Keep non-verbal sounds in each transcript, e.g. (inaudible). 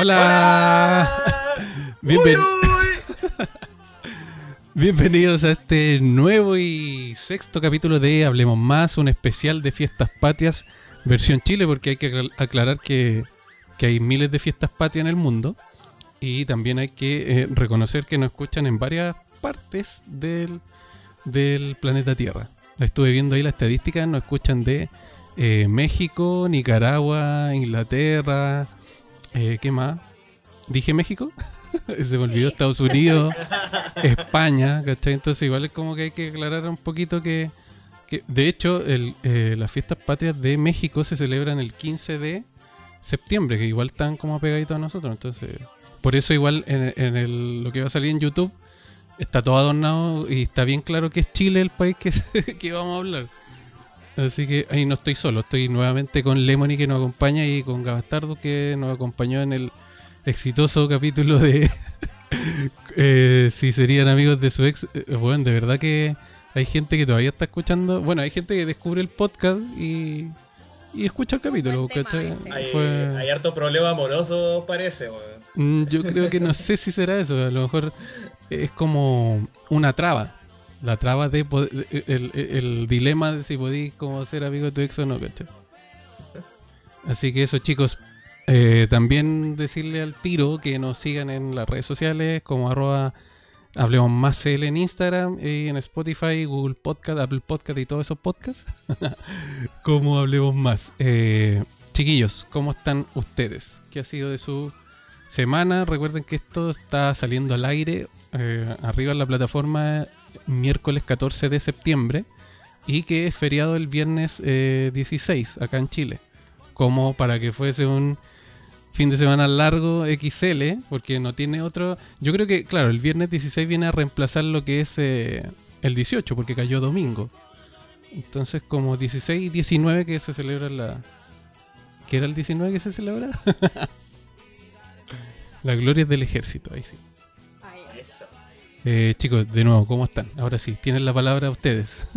Hola. Bienven- (laughs) Bienvenidos a este nuevo y sexto capítulo de Hablemos Más, un especial de fiestas patrias versión Chile, porque hay que acla- aclarar que, que hay miles de fiestas patrias en el mundo y también hay que eh, reconocer que nos escuchan en varias partes del, del planeta Tierra. Estuve viendo ahí la estadística, nos escuchan de eh, México, Nicaragua, Inglaterra, eh, ¿qué más? ¿Dije México? (laughs) Se me olvidó Estados Unidos, España, ¿cachai? Entonces igual es como que hay que aclarar un poquito que, que de hecho el, eh, las fiestas patrias de México se celebran el 15 de septiembre, que igual están como pegaditos a nosotros, entonces por eso igual en, en el- lo que va a salir en YouTube está todo adornado y está bien claro que es Chile el país que, (laughs) que vamos a hablar. Así que ahí no estoy solo, estoy nuevamente con Lemony que nos acompaña y con Gabastardo que nos acompañó en el exitoso capítulo de (laughs) eh, si serían amigos de su ex. Eh, bueno, de verdad que hay gente que todavía está escuchando. Bueno, hay gente que descubre el podcast y, y escucha el capítulo. Hay, Fue- hay harto problema amoroso, parece, weón. Mm, Yo creo que no sé si será eso. A lo mejor es como una traba. La traba de el, el- dilema de si podéis como ser amigo de tu ex o no, ¿cachai? Así que eso, chicos. eh, también decirle al tiro que nos sigan en las redes sociales como arroba Hablemos más en Instagram y en Spotify, Google Podcast, Apple Podcast y todos esos podcasts. (laughs) como Hablemos más. Eh, chiquillos, ¿cómo están ustedes? ¿Qué ha sido de su semana? Recuerden que esto está saliendo al aire eh, arriba en la plataforma miércoles 14 de septiembre y que es feriado el viernes eh, 16 acá en Chile. Como para que fuese un fin de semana largo XL, porque no tiene otro. Yo creo que, claro, el viernes 16 viene a reemplazar lo que es eh, el 18, porque cayó domingo. Entonces, como 16 y 19 que se celebra la. ¿Qué era el 19 que se celebra? (laughs) la gloria del ejército, ahí sí. Eh, chicos, de nuevo, ¿cómo están? Ahora sí, tienen la palabra ustedes. (laughs)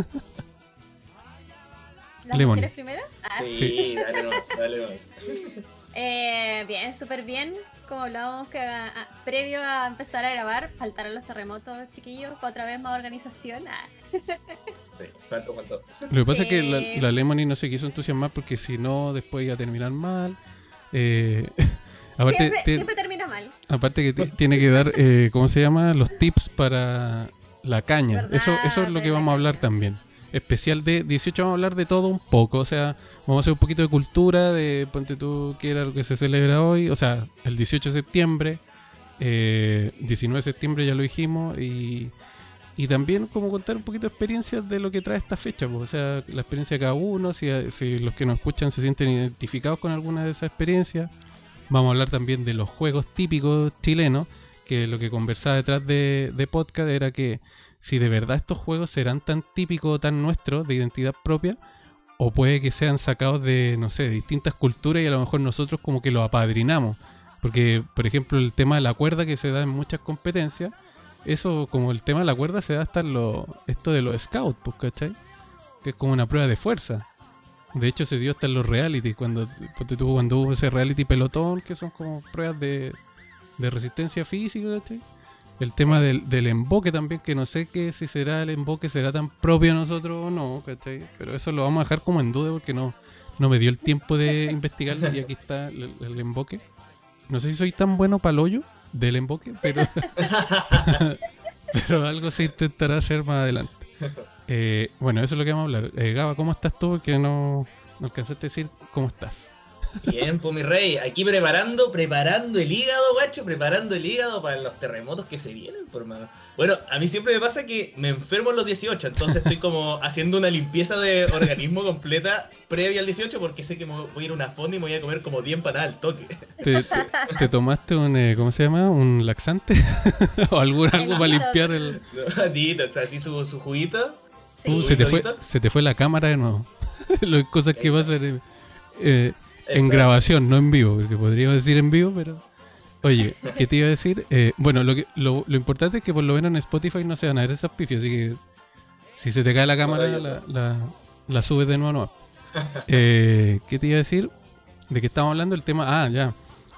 ¿Las Lemon. mujeres primero? Ah, Sí, Sí. dale más, dale más. (laughs) eh, bien, súper bien. Como hablábamos que ah, ah, previo a empezar a grabar, faltaron los terremotos, chiquillos, para otra vez más organización. Ah, (laughs) Sí, faltó, faltó. Lo que pasa es que la, la Lemony no se quiso entusiasmar porque si no, después iba a terminar mal. Eh, aparte, siempre, te- siempre termina mal. aparte que tiene que dar, eh, ¿cómo se llama? Los tips para la caña. Eso, eso es lo que vamos a hablar también. Especial de 18 vamos a hablar de todo un poco. O sea, vamos a hacer un poquito de cultura, de ponte tú que era lo que se celebra hoy. O sea, el 18 de septiembre. eh, 19 de septiembre ya lo dijimos. Y, y también como contar un poquito de experiencias de lo que trae esta fecha. pues, o sea, la experiencia de cada uno. Si, si los que nos escuchan se sienten identificados con alguna de esas experiencias. Vamos a hablar también de los juegos típicos chilenos. Que lo que conversaba detrás de, podcast era que si de verdad estos juegos serán tan típicos tan nuestros de identidad propia, o puede que sean sacados de, no sé, distintas culturas y a lo mejor nosotros como que los apadrinamos. Porque, por ejemplo, el tema de la cuerda que se da en muchas competencias, eso como el tema de la cuerda se da hasta en lo, esto de los scouts, pues, ¿cachai? Que es como una prueba de fuerza. De hecho, se dio hasta en los reality, cuando, cuando hubo ese reality pelotón, que son como pruebas de, de resistencia física, ¿cachai? El tema del, del emboque también, que no sé que si será el emboque, será tan propio a nosotros o no, ¿cachai? Pero eso lo vamos a dejar como en duda porque no, no me dio el tiempo de (laughs) investigarlo y aquí está el, el emboque. No sé si soy tan bueno para el hoyo del emboque, pero, (laughs) pero algo se intentará hacer más adelante. (laughs) Eh, bueno, eso es lo que vamos a hablar. Eh, Gaba, ¿cómo estás tú? Que no, no alcanzaste a decir cómo estás. Bien, pues mi rey, aquí preparando, preparando el hígado, guacho, preparando el hígado para los terremotos que se vienen, por mano. Bueno, a mí siempre me pasa que me enfermo en los 18, entonces estoy como (laughs) haciendo una limpieza de organismo completa previa al 18 porque sé que me voy a ir a una fonda y me voy a comer como 10 empanadas al toque. ¿Te, te- te tomaste un, eh, ¿cómo se llama? ¿Un laxante? (laughs) ¿O algún, algo para limpiar el... (laughs) Detox, así su, su juguito. Uh, se, te fue, se te fue la cámara de nuevo. (laughs) Las cosas que pasan en, eh, en grabación, no en vivo, porque podríamos decir en vivo, pero... Oye, ¿qué te iba a decir? Eh, bueno, lo, que, lo, lo importante es que por lo menos en Spotify no se van a ver esas pifias, así que si se te cae la cámara, la, la, la subes de nuevo. a (laughs) nuevo. Eh, ¿Qué te iba a decir? ¿De qué estamos hablando? El tema... Ah, ya.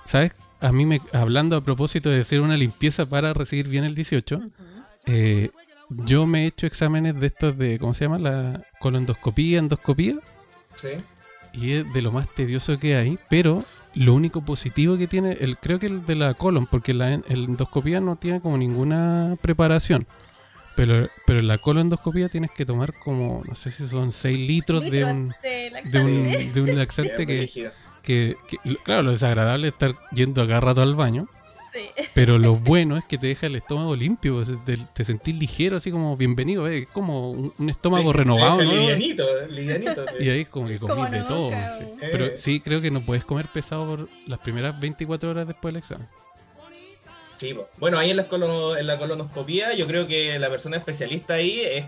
¿Sabes a mí me, hablando a propósito de hacer una limpieza para recibir bien el 18, Ujú. eh, yo me he hecho exámenes de estos de, ¿cómo se llama? La colondoscopía, endoscopía, Sí. y es de lo más tedioso que hay, pero lo único positivo que tiene, el, creo que el de la colon, porque la el endoscopía no tiene como ninguna preparación. Pero, pero en la colondoscopía tienes que tomar como, no sé si son 6 litros de un, de un, de un laxante que, que, que- claro, lo desagradable es estar yendo a cada rato al baño, Sí. (laughs) pero lo bueno es que te deja el estómago limpio, te, te sentís ligero, así como bienvenido, eh, es como un, un estómago renovado, ¿no? Livianito, livianito. (laughs) Y ahí como que comí de todo. sí. Eh. Pero sí creo que no puedes comer pesado por las primeras 24 horas después del examen. Sí, bueno, ahí en la, colono- en la colonoscopía yo creo que la persona especialista ahí es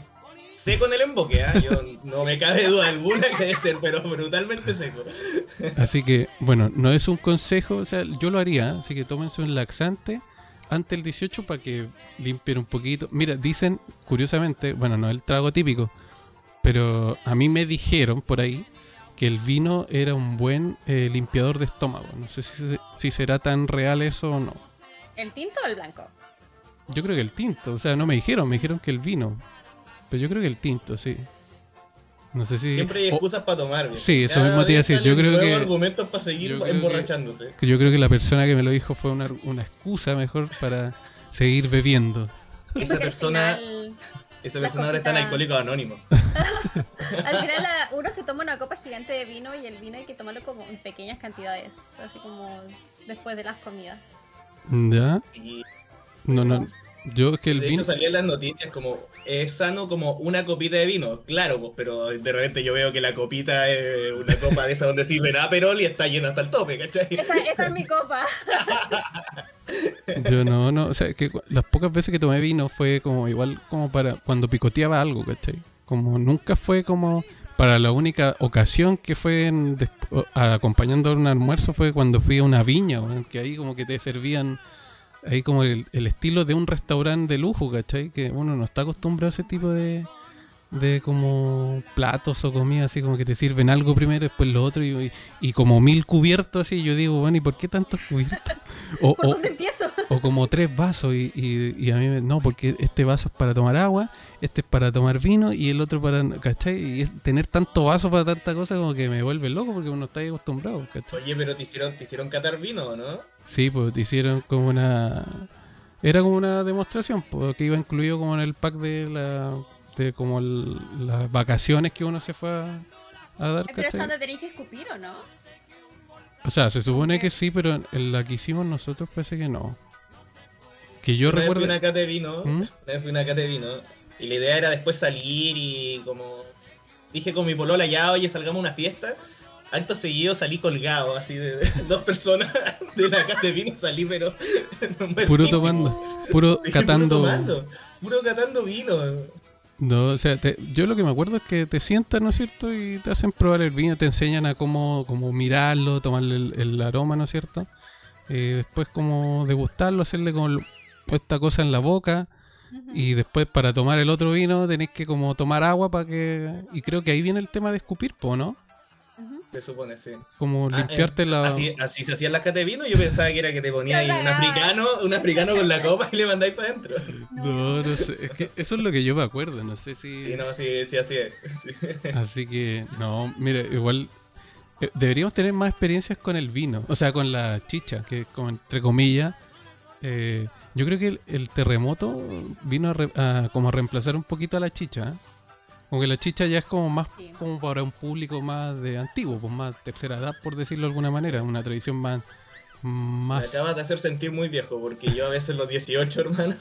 seco en el emboque, ¿ah? Yo no me cabe duda alguna que debe ser, pero brutalmente seco. Así que, bueno, no es un consejo, o sea, yo lo haría, así que tómense un laxante antes del 18 para que limpien un poquito. Mira, dicen, curiosamente, bueno, no es el trago típico, pero a mí me dijeron por ahí que el vino era un buen eh, limpiador de estómago. No sé si, si será tan real eso o no. ¿El tinto o el blanco? Yo creo que el tinto, o sea, no me dijeron, me dijeron que el vino. Pero yo creo que el tinto, sí. No sé si. Siempre hay excusas para tomar. viejo. Sí, eso Cada mismo te iba a decir, yo creo que- argumentos para seguir yo emborrachándose. que yo creo que la persona que me lo dijo fue una, una excusa mejor para seguir bebiendo. Sí, Esa persona- final- Esa persona ahora está en alcohólico anónimo. (laughs) (laughs) Al final la- uno se toma una copa gigante de vino y el vino hay que tomarlo como en pequeñas cantidades, así como después de las comidas. ¿Ya? Sí. No, no. Yo es que el de vino. hecho salía en las noticias como es sano como una copita de vino, claro, pues, pero de repente yo veo que la copita es una copa de esa donde sirven Aperol y está llena hasta el tope, ¿cachai? Esa, esa es mi copa. Yo no, no. O sea, que las pocas veces que tomé vino fue como igual como para cuando picoteaba algo, ¿cachai? Como nunca fue como. Para la única ocasión que fue en acompañando a un almuerzo fue cuando fui a una viña, que ahí como que te servían. Ahí como el, el estilo de un restaurante de lujo, ¿cachai? Que uno no está acostumbrado a ese tipo de, de como platos o comida, así como que te sirven algo primero, después lo otro, y, y como mil cubiertos así, yo digo, bueno, ¿y por qué tantos cubiertos? (laughs) O, ¿Por o, dónde empiezo? o como tres vasos, y, y, y a mí me, no, porque este vaso es para tomar agua, este es para tomar vino, y el otro para, ¿cachai? Y es- tener tanto vaso para tanta cosa como que me vuelve loco, porque uno está ahí acostumbrado, ¿cachai? Oye, pero te hicieron, te hicieron catar vino, ¿no? Sí, pues te hicieron como una. Era como una demostración, pues, que iba incluido como en el pack de la. de como el- las vacaciones que uno se fue a, a dar, Pero es ¿cachai? donde tenéis que escupir, ¿o no? O sea, se supone que sí, pero en la que hicimos nosotros parece que no. Que yo Una vez recuerdo. fui una cata de vino, ¿Mm? una vez fui a una cata de vino, y la idea era después salir y como... Dije con mi polola ya, oye, salgamos a una fiesta. Acto seguido salí colgado, así de, de- (laughs) dos personas (laughs) de la cata de vino salí, pero... (laughs) Puro tomando, puro catando. Puro tomando, puro catando vino. No, o sea, te- yo lo que me acuerdo es que te sientan, ¿no es cierto? Y te hacen probar el vino, te enseñan a cómo, cómo mirarlo, tomarle el, el aroma, ¿no es cierto? Eh, después como degustarlo, hacerle como el- esta cosa en la boca y después para tomar el otro vino tenés que como tomar agua para que... Y creo que ahí viene el tema de escupir, po, ¿no? Se supone, sí. Como Ah, limpiarte eh, la... Así, así se hacían las catas de vino, yo pensaba que era que te ponía ahí un africano, un africano con la copa y le mandáis para adentro. No, no sé, es que eso es lo que yo me acuerdo, no sé si... Sí, no, sí, sí, así es. Sí. (laughs) Así que, no, mire, igual eh, deberíamos tener más experiencias con el vino, o sea, con la chicha, que como entre comillas, eh, yo creo que el, el terremoto vino a, re- a como a reemplazar un poquito a la chicha. Como que la chicha ya es como más Sí. como para un público más de antiguo, pues más tercera edad, por decirlo de alguna manera, una tradición más... Me más acabas de hacer sentir muy viejo, porque yo a veces los 18, (laughs) hermano.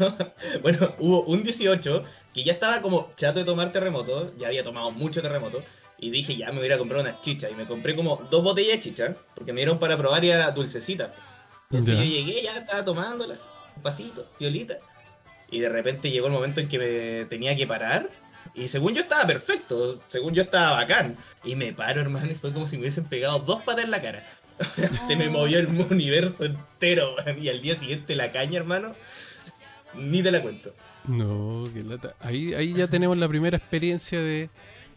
bueno, hubo un 18 que ya estaba como chato de tomar terremoto, ya había tomado mucho terremoto, y dije, ya me voy a comprar unas chichas. Y me compré como dos botellas de chicha, porque me dieron para probar y era dulcecita. Entonces yo llegué, ya estaba tomándolas, un pasito, violita. Y de repente llegó el momento en que me tenía que parar. Y según yo estaba perfecto, según yo estaba bacán. Y me paro, hermano, y fue como si me hubiesen pegado dos patas en la cara. (laughs) Se me movió el universo entero, y al día siguiente la caña, hermano, ni te la cuento. No, qué lata. Ahí, ahí ya tenemos la primera experiencia de,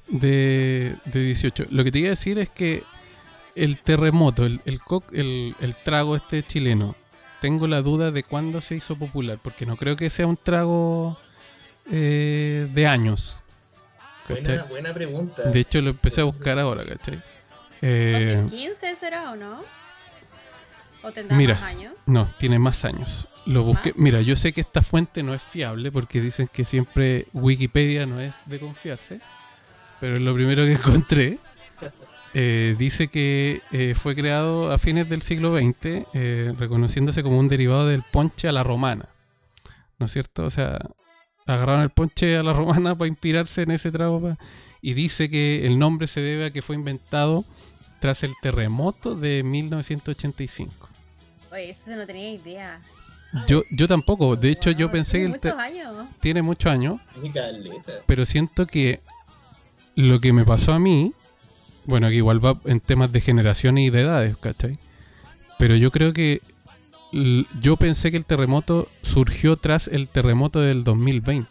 de, de 18. Lo que te iba a decir es que el terremoto, el, el, co- el, el trago este chileno, tengo la duda de cuándo se hizo popular, porque no creo que sea un trago eh, de años. Buena, buena pregunta. De hecho, lo empecé a buscar ahora, ¿cachai? Eh, 2015 será o no? ¿O tendrá Mira. más años? no, tiene más años. Lo busqué. ¿Más? Mira, yo sé que esta fuente no es fiable porque dicen que siempre Wikipedia no es de confiarse, pero es lo primero que (laughs) encontré. Eh, dice que eh, fue creado a fines del siglo XX, eh, reconociéndose como un derivado del ponche a la romana. ¿No es cierto? O sea, agarraron el ponche a la romana para inspirarse en ese trago. pa- Y dice que el nombre se debe a que fue inventado tras el terremoto de 1985. Oye, eso no tenía idea. Yo, yo tampoco. De hecho, yo pensé que tiene el te- muchos años. tiene muchos años, pero siento que lo que me pasó a mí, bueno, que igual va en temas de generaciones y de edades, ¿cachai? Pero yo creo que yo pensé que el terremoto surgió tras el terremoto del 2020.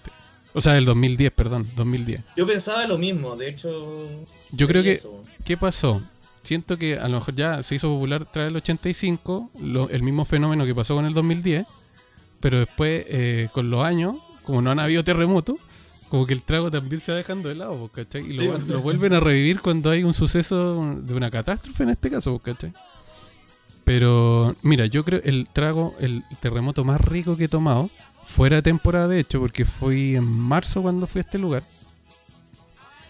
O sea, del 2010, perdón, 2010. Yo pensaba lo mismo, de hecho. Yo creo que, eso. ¿qué pasó? Siento que a lo mejor ya se hizo popular tras el 85, lo- el mismo fenómeno que pasó con el 2010, pero después, eh, con los años, como no han habido terremotos, como que el trago también se va dejando de lado, ¿cachai? Y lo, Sí, pues. lo vuelven a revivir cuando hay un suceso de una catástrofe en este caso, ¿cachai? Pero, mira, yo creo el trago, el terremoto más rico que he tomado, fuera de temporada de hecho, porque fui en marzo cuando fui a este lugar.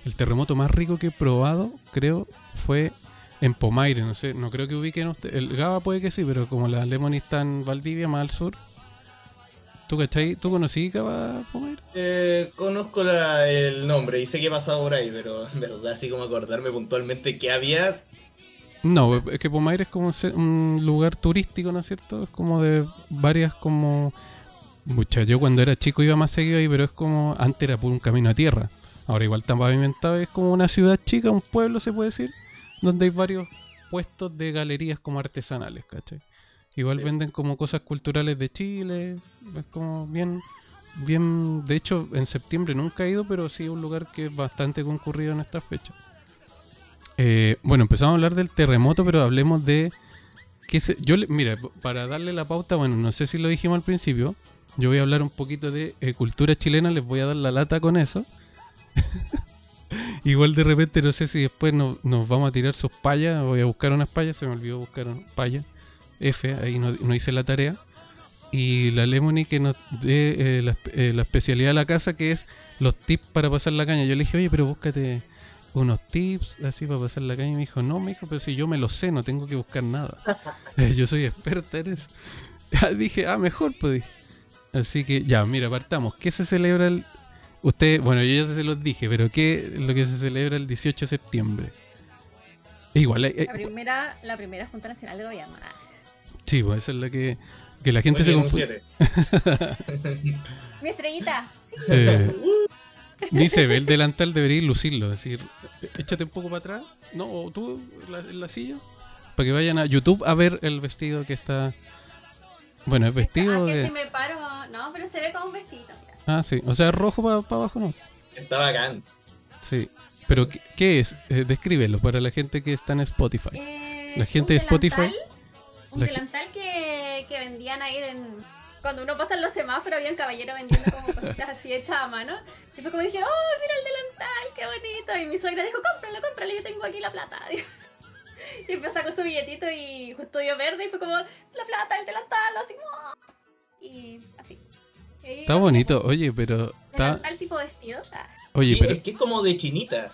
El terremoto más rico que he probado, creo, fue en Pomaire. No sé, no creo que ubiquen usted. El Gaba puede que sí, pero como la Lemony está en Valdivia, más al sur. ¿Tú cachai? ¿Tú conocí Gaba Pomaire? Eh, conozco la- el nombre y sé que he pasado por ahí, pero en verdad, así como acordarme puntualmente que había. No, es que Pomaire es como un lugar turístico, ¿no es cierto? Es como de varias como... Mucha, yo cuando era chico iba más seguido ahí, pero es como... Antes era por un camino a tierra. Ahora igual está pavimentado, es como una ciudad chica, un pueblo se puede decir, donde hay varios puestos de galerías como artesanales, ¿cachai? Igual Sí. venden como cosas culturales de Chile, es como bien... Bien, de hecho, en septiembre nunca he ido, pero sí es un lugar que es bastante concurrido en estas fechas. Eh, bueno, empezamos a hablar del terremoto, pero hablemos de. qué se- Mira, para darle la pauta, bueno, no sé si lo dijimos al principio. Yo voy a hablar un poquito de eh, cultura chilena, les voy a dar la lata con eso. (laughs) Igual de repente, no sé si después nos, vamos a tirar sus payas. Voy a buscar unas payas, se me olvidó buscar una paya. F, ahí no, hice la tarea. Y la Lemony que nos dé eh, eh, la especialidad de la casa, que es los tips para pasar la caña. Yo le dije, oye, pero búscate unos tips así para pasar la caña. Y me dijo, no, me dijo, pero si yo me lo sé, no tengo que buscar nada. (laughs) Eh, yo soy experta en eso. Ya (laughs) dije, ah, mejor, pues dije. Así que ya, mira, partamos. ¿Qué se celebra el. Usted, bueno, yo ya se los dije, pero ¿qué es lo que se celebra el 18 de septiembre? Igual, hay- hay- La primera, la primera Junta Nacional de Gobierno. Ah, sí, pues esa es la que. Que la gente Oye, se un confunde. (laughs) Mi estrellita. Eh, dice, ve el delantal debería lucirlo, decir, échate un poco para atrás, no, o tú en la, en la silla, para que vayan a YouTube a ver el vestido que está. Bueno, es vestido Ah, que de. si me paro. No, pero se ve como un vestido. mira. Ah, sí, o sea, rojo para abajo, ¿no? Está bacán. Sí. Pero, ¿qué, qué es? Eh, descríbelo para la gente que está en Spotify. Eh, La gente un de Spotify- delantal- Un ge- delantal que, que vendían ahí en. Cuando uno pasa en los semáforos, había un caballero vendiendo como cositas así hechas a mano. Y fue como dije, ¡oh, mira el delantal! ¡Qué bonito! Y mi suegra dijo, cómpralo, cómpralo, yo tengo aquí la plata. (laughs) Y empezó con su billetito y justo dio verde y fue como, la plata, el delantal, así como. Y así. Y Está bonito, oye, pero. Está, Delantal tipo vestido. Ah, oye, Sí, pero. Es que es como de chinita.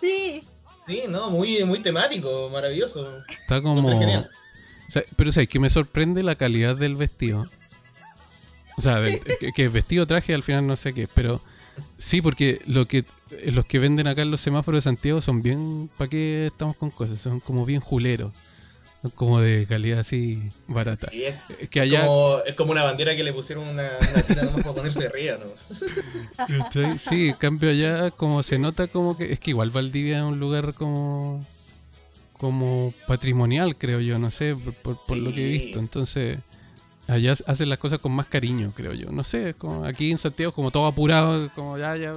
sí. Sí, no, muy, muy temático, maravilloso. Está como. Está genial. O sea, pero sabes que me sorprende la calidad del vestido. O sea, del- (laughs) que, que vestido traje al final no sé qué, pero sí, porque lo que eh, los que venden acá en los semáforos de Santiago son bien, ¿para qué estamos con cosas? Son como bien juleros, son como de calidad así barata. Sí, es, Es que allá, como, es como una bandera que le pusieron una, una tira nomás para ponerse arriba, ¿no? sí, en cambio allá como se nota como que es que igual Valdivia es un lugar como como patrimonial, creo yo, no sé, por, por- por lo que he visto. Entonces, allá hacen las cosas con más cariño, creo yo. No sé, es como aquí en Santiago como todo apurado, como ya, ya.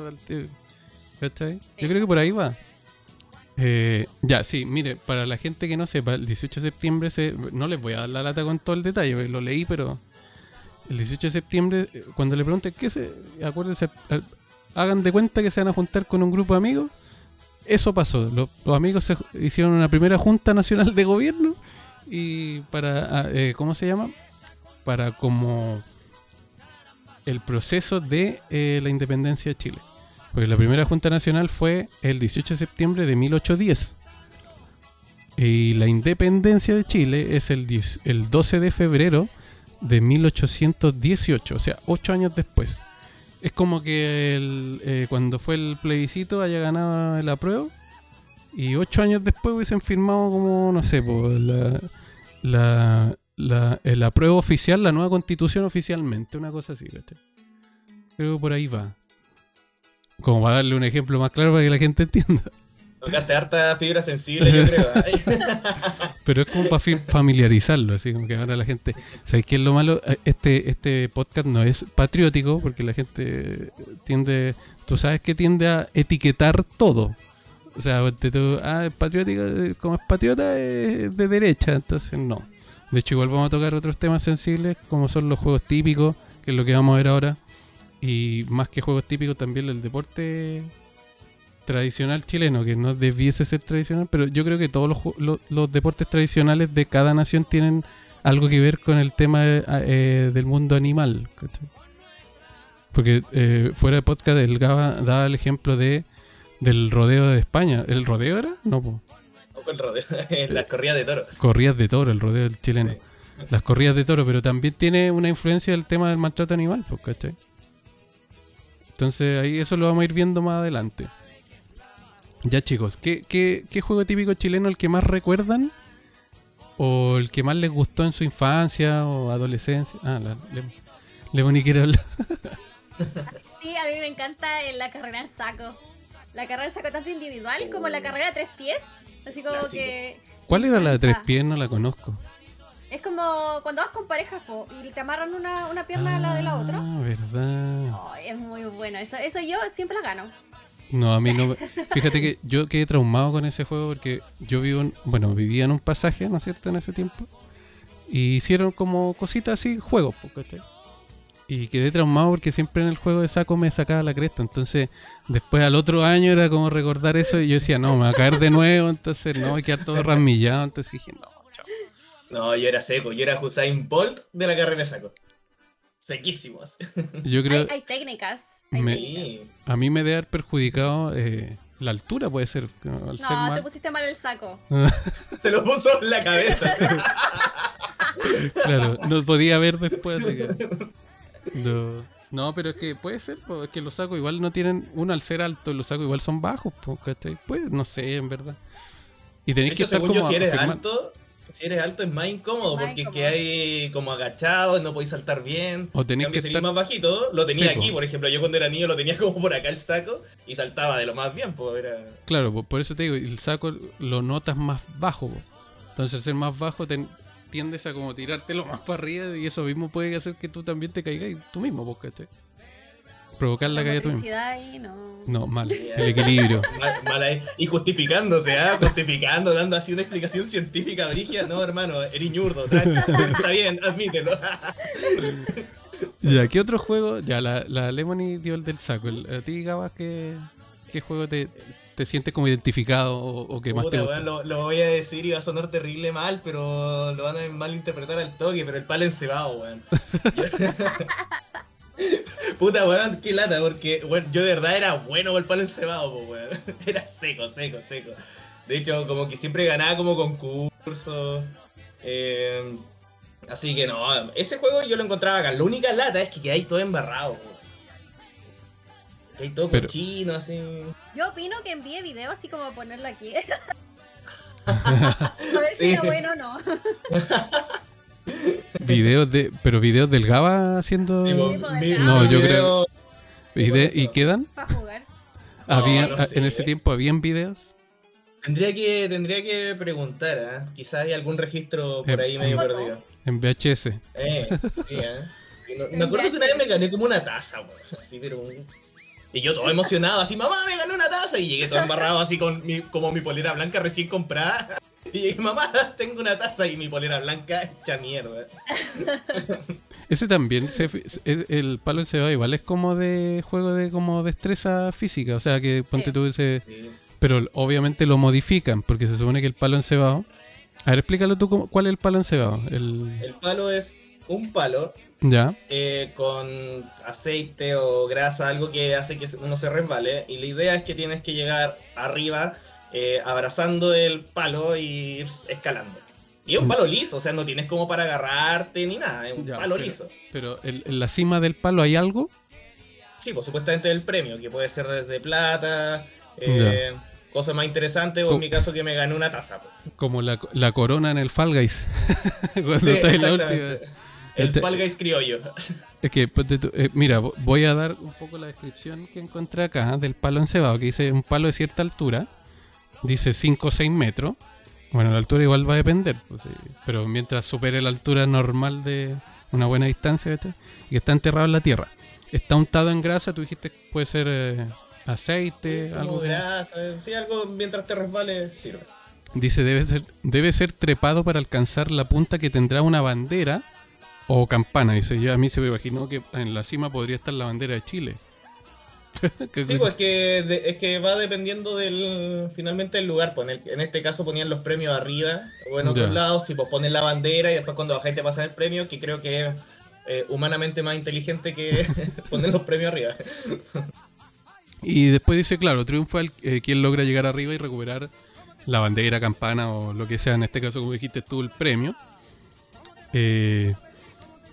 ¿cachai? Yo creo que por ahí va. Eh, ya, sí, mire, para la gente que no sepa, el 18 de septiembre se, no les voy a dar la lata con todo el detalle, porque lo leí, pero el 18 de septiembre, eh, cuando le pregunten qué se, acuérdense, eh, hagan de cuenta que se van a juntar con un grupo de amigos. Eso pasó. Los, los amigos se hicieron una primera junta nacional de gobierno y para, ah, eh, ¿cómo se llama? Para como el proceso de eh, la independencia de Chile. Porque la primera Junta Nacional fue el 18 de septiembre de 1810. Y la independencia de Chile es el, 10 el 12 de febrero de 1818, o sea, ocho años después. Es como que el, eh, cuando fue el plebiscito haya ganado el apruebo y ocho años después hubiesen firmado como, no sé, pues, la, la, la- el apruebo oficial, la nueva constitución oficialmente, una cosa así, ¿cachai? Creo que por ahí va. Como para darle un ejemplo más claro para que la gente entienda. Tocaste harta fibra sensible, yo creo. Ay. (laughs) Pero es como para familiarizarlo, así como que ahora la gente. ¿Sabéis qué es lo malo? Eh, Este, este podcast no es patriótico porque la gente tiende. Tú sabes que tiende a etiquetar todo. O sea, tú, ah, es patriótico, eh, como es patriota, es de derecha, entonces no. De hecho, igual vamos a tocar otros temas sensibles, como son los juegos típicos, que es lo que vamos a ver ahora. Y más que juegos típicos, también el deporte tradicional chileno, que no debiese ser tradicional, pero yo creo que todos los, ju- lo- los deportes tradicionales de cada nación tienen algo que ver con el tema eh, eh, del mundo animal. ¿cachai? Porque eh, fuera de podcast, el Gaba daba el ejemplo de del rodeo de España. ¿El rodeo era? No, po. El rodeo, (laughs) las corridas de toro. corridas de toro, el rodeo del chileno. Sí. (laughs) Las corridas de toro, pero también tiene una influencia del tema del maltrato animal, pues, ¿cachai? Entonces ahí eso lo vamos a ir viendo más adelante. Ya chicos, ¿qué, qué, qué juego típico chileno el que más recuerdan? ¿O el que más les gustó en su infancia o adolescencia? Ah, la, le, Lemony quiere hablar. (laughs) Sí, a mí me encanta en la carrera en saco. La carrera en saco tanto individual como la carrera a tres pies. Así como Clásico. que ¿Cuál era la de tres Ah. pies? No la conozco. es como cuando vas con parejas po, y te amarran una, una pierna a la de la otra. Ah, verdad. Es muy bueno. Eso, eso yo siempre la gano. No, a mí no. (laughs) Fíjate que yo quedé traumado con ese juego porque yo vivo, en- bueno, vivía en un pasaje, ¿no es cierto?, en ese tiempo. Y hicieron como cositas así, juegos, ¿cachai? Y quedé traumado porque siempre en el juego de saco me sacaba la cresta. Entonces, después al otro año era como recordar eso y yo decía, no, me va a caer de nuevo. Entonces, no, voy a quedar todo ramillado. Entonces dije, no, chao. No, yo era seco, yo era Hussein Bolt de la carrera de saco. Sequísimos. Yo creo, Hay, hay técnicas. Hay Me- técnicas. A mí me debe haber perjudicado eh, la altura, puede ser. ¿no? Ser te pusiste mal el saco. (laughs) Se lo puso en la cabeza. Claro, no podía ver después. así que- No. No, pero es que puede ser, po, es que los sacos igual no tienen, uno al ser alto, los sacos igual son bajos, po, ¿cachai? Pues no sé, en verdad. Y tenéis que estar según yo, como si eres alto, si eres alto es más incómodo Más porque es que incómodo. hay como agachado, no podéis saltar bien. O cambio, que si estar. más bajito, lo tenía Sí, aquí, po. por ejemplo, yo cuando era niño lo tenía como por acá el saco y saltaba de lo más bien, pues era... Claro, po, por eso te digo, el saco lo notas más bajo. po. Entonces, al ser más bajo, ten- tiendes a como tirártelo más para arriba y eso mismo puede hacer que tú también te caigas tú mismo, po, ¿cachai? Provocar la caída tú mismo. ahí, no. No, mal. El equilibrio. (laughs) Mal, mal ahí. Y justificándose, ¿ah? Justificando, dando así una explicación científica brigia. No, hermano, eres ñurdo. (laughs) Está bien, admítelo. Ya, ¿qué otro juego? Ya, la, la Lemony dio el del saco. El- ¿A ti, Gabas, qué, qué juego te, te sientes como identificado o, o que más te Puta, gusta? weón, lo, lo voy a decir y va a sonar terrible mal, pero lo van a malinterpretar al toque, pero el palo encebado, weón. (laughs) Puta, weón, qué lata, porque yo de verdad era bueno con el palo encebado, po, weón. (laughs) Era seco, seco, seco. De hecho, como que siempre ganaba como concursos. eh, así que no, ese juego yo lo encontraba acá. La única lata es que quedáis todo embarrado, weón. Quedáis todo Pero- cochino, así. Yo opino que envíe video así como ponerlo aquí. (laughs) a ver si Sí. era bueno o no. (laughs) Videos de, pero videos del Gaba haciendo... Sí, Sí. No, yo video- ¿Y, de- y quedan? Para jugar. No, ¿Había, no a- sé. En ese tiempo habían videos. Tendría que, tendría que preguntar, ¿ah? Quizás hay algún registro por Eh, ahí medio perdido. En VHS. Eh, sí, ¿ah? Sí, no- (laughs) En me acuerdo que una vez me gané como una taza, weón. Así, pero un- Y yo todo emocionado, así, mamá, me gané una taza. Y llegué todo embarrado, así con mi, como mi polera blanca recién comprada. (laughs) Y dije, mamá, tengo una taza y mi polera blanca hecha mierda. (laughs) Ese también, se, es- el palo encebado igual es como de juego de como destreza física. O sea, que ponte Sí. tú ese... Sí. Pero obviamente lo modifican, porque se supone que el palo encebado... A ver, explícalo tú cómo- cuál es el palo encebado. El... El palo es un palo Ya. eh, con aceite o grasa, algo que hace que uno se resbale. Y la idea es que tienes que llegar arriba eh, abrazando el palo y ir escalando. Y es un Mm. palo liso, o sea, no tienes como para agarrarte ni nada, es un Ya, palo pero- liso. Pero en la cima del palo hay algo. Sí, pues supuestamente el premio, que puede ser desde plata, eh, cosas más interesantes, o en mi caso que me gané una taza. pues. Como la, la corona en el Fall Guys. (laughs) Cuando Sí, está en la última. El Este- Fall Guys criollo. (laughs) Es que, eh, mira, vo- voy a dar un poco la descripción que encontré acá ¿eh? del palo encebado, que dice un palo de cierta altura, dice 5 o 6 metros. Bueno, la altura igual va a depender, pues, sí, pero mientras supere la altura normal de una buena distancia, ¿viste? y que está enterrado en la tierra. Está untado en grasa, tú dijiste que puede ser eh, aceite, Como algo. grasa, sí, algo mientras te resbale sirve. Dice, debe ser, debe ser trepado para alcanzar la punta que tendrá una bandera o campana. Dice, yo a mí se me imaginó que en la cima podría estar la bandera de Chile. (laughs) Sí, pues que de- es que va dependiendo del finalmente el lugar. Pues en, el- en este caso ponían los premios arriba o en otros Ya. lados, si pues ponen la bandera y después cuando bajáis te pasan el premio, que creo que es eh, humanamente más inteligente que (laughs) poner los premios arriba. Y después dice, claro, triunfa el, eh, quien logra llegar arriba y recuperar la bandera, campana o lo que sea, en este caso, como dijiste tú, el premio. Eh,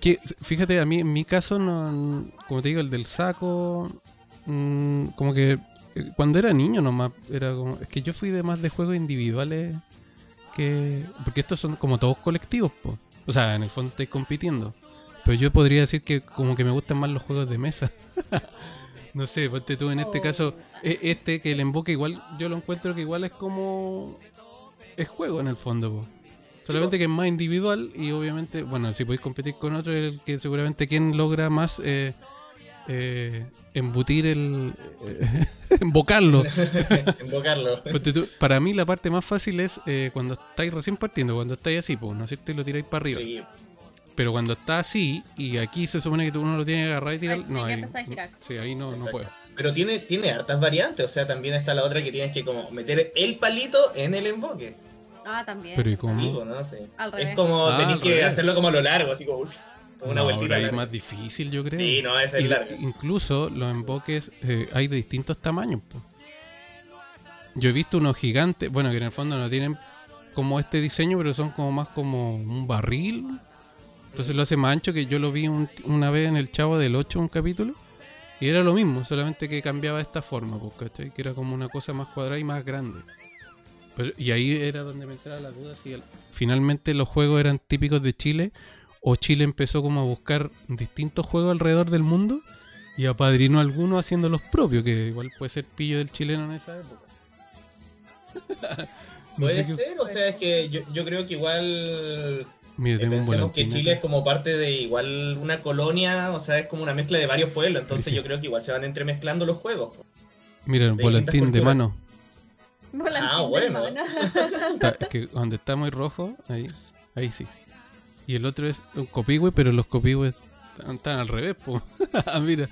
que, fíjate, a mí, en mi caso, no, como te digo, el del saco, mm, como que eh, cuando era niño nomás, era como, es que yo fui de más de juegos individuales que... Porque estos son como todos colectivos, po. o sea, en el fondo estáis compitiendo. Pero yo podría decir que como que me gustan más los juegos de mesa. (laughs) no sé, ponte tú en este Oh. caso, e- este que el emboque igual, yo lo encuentro que igual es como... Es juego en el fondo, po. Solamente que es más individual y obviamente, bueno, si podéis competir con otro, el que seguramente quien logra más eh, eh, embutir el... eh, (laughs) embocarlo. (laughs) Tú, para mí la parte más fácil es eh, cuando estáis recién partiendo, cuando estáis así, pues, ¿no es cierto? Y lo tiráis para arriba. Sí, Pero cuando está así, y aquí se supone que tú uno lo tiene que agarrar y tirar, Ahí no, ahí, a sí, ahí no, no puede. Pero tiene, tiene hartas variantes, o sea, también está la otra que tienes que como meter el palito en el emboque. Ah, también. Pero ¿y cómo? Digo, ¿no? Sí. Al Es revés. como Ah, que revés. hacerlo como a lo largo, así como, una No, vueltita. es más difícil, yo creo. Sí, no, esa es Y- larga. incluso los emboques eh, hay de distintos tamaños. po. Yo he visto unos gigantes, bueno, que en el fondo no tienen como este diseño, pero son como más como un barril. Entonces lo hace más ancho que yo lo vi un- una vez en el Chavo del 8, un capítulo. Y era lo mismo, solamente que cambiaba esta forma, pues, ¿cachai? Que era como una cosa más cuadrada y más grande. Pues, y ahí era donde me entraba la duda si al- finalmente los juegos eran típicos de Chile o Chile empezó como a buscar distintos juegos alrededor del mundo y apadrinó algunos haciendo los propios, que igual puede ser pillo del chileno en esa época. (laughs) No Puede qué- ser, o sea, es que yo, yo creo que igual Mira, tengo un pensemos que volantín Chile es como parte de igual una colonia, o sea, es como una mezcla de varios pueblos, entonces Sí. yo creo que igual se van entremezclando los juegos. Mira, el volantín de mano. Volantín Ah, bueno. Está- (laughs) que donde está muy rojo, ahí, ahí sí. Y el otro es un copihue, pero los copihue están, están al revés, po. (laughs) Ah, Mira,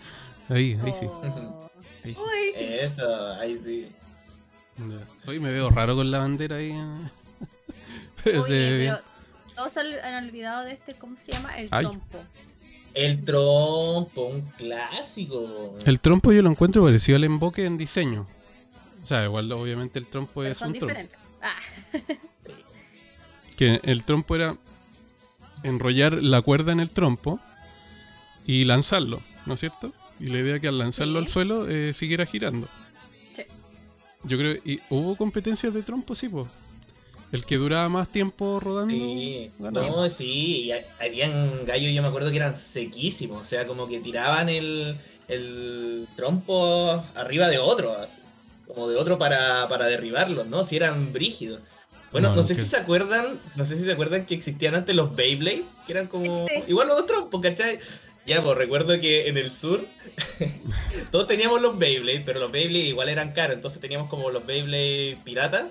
ahí, ahí sí. Oh. Ahí sí. Uy, sí. Eso, ahí sí. Hoy me veo raro con la bandera ahí. eh. (laughs) Pero se ve bien. pero todos han han olvidado de este, ¿cómo se llama? El Ay. trompo. El trompo, un clásico. El trompo yo lo encuentro parecido al emboque en diseño. O sea, igual obviamente el trompo Pero es son un trompo. Ah, (laughs) Que el trompo era enrollar la cuerda en el trompo y lanzarlo, ¿no es cierto? Y la idea que al lanzarlo Sí. al suelo eh, siguiera girando. Sí. Yo creo, ¿y hubo competencias de trompo? Sí, pues. El que duraba más tiempo rodando. Sí, ganaba. no, sí, y ha- habían gallos, yo me acuerdo que eran sequísimos, o sea, como que tiraban el, el trompo arriba de otro, así, como de otro para, para derribarlos, ¿no? Si eran brígidos. Bueno, No, sé que- si se acuerdan, no sé si se acuerdan que existían antes los Beyblade, que eran como Sí. igual los trompos, ¿cachai? Ya, pues recuerdo que en el sur (laughs) todos teníamos los Beyblade, pero los Beyblade igual eran caros, entonces teníamos como los Beyblade piratas.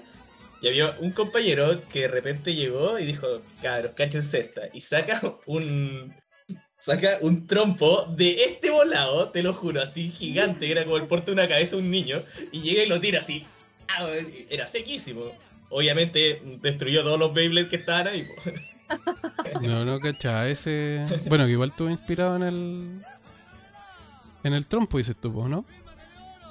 Y había un compañero que de repente llegó y dijo, cabros, cáchense esta. Y saca (laughs) un. Saca un trompo de este volado, te lo juro, así gigante, que era como el porte de una cabeza de un niño, y llega y lo tira así. ¡ah! Era sequísimo. Obviamente destruyó todos los Beyblade que estaban ahí. po. (laughs) No, no, cachá, ese. Bueno, que igual estuvo inspirado en el. En el trompo, dices tú, po, ¿no?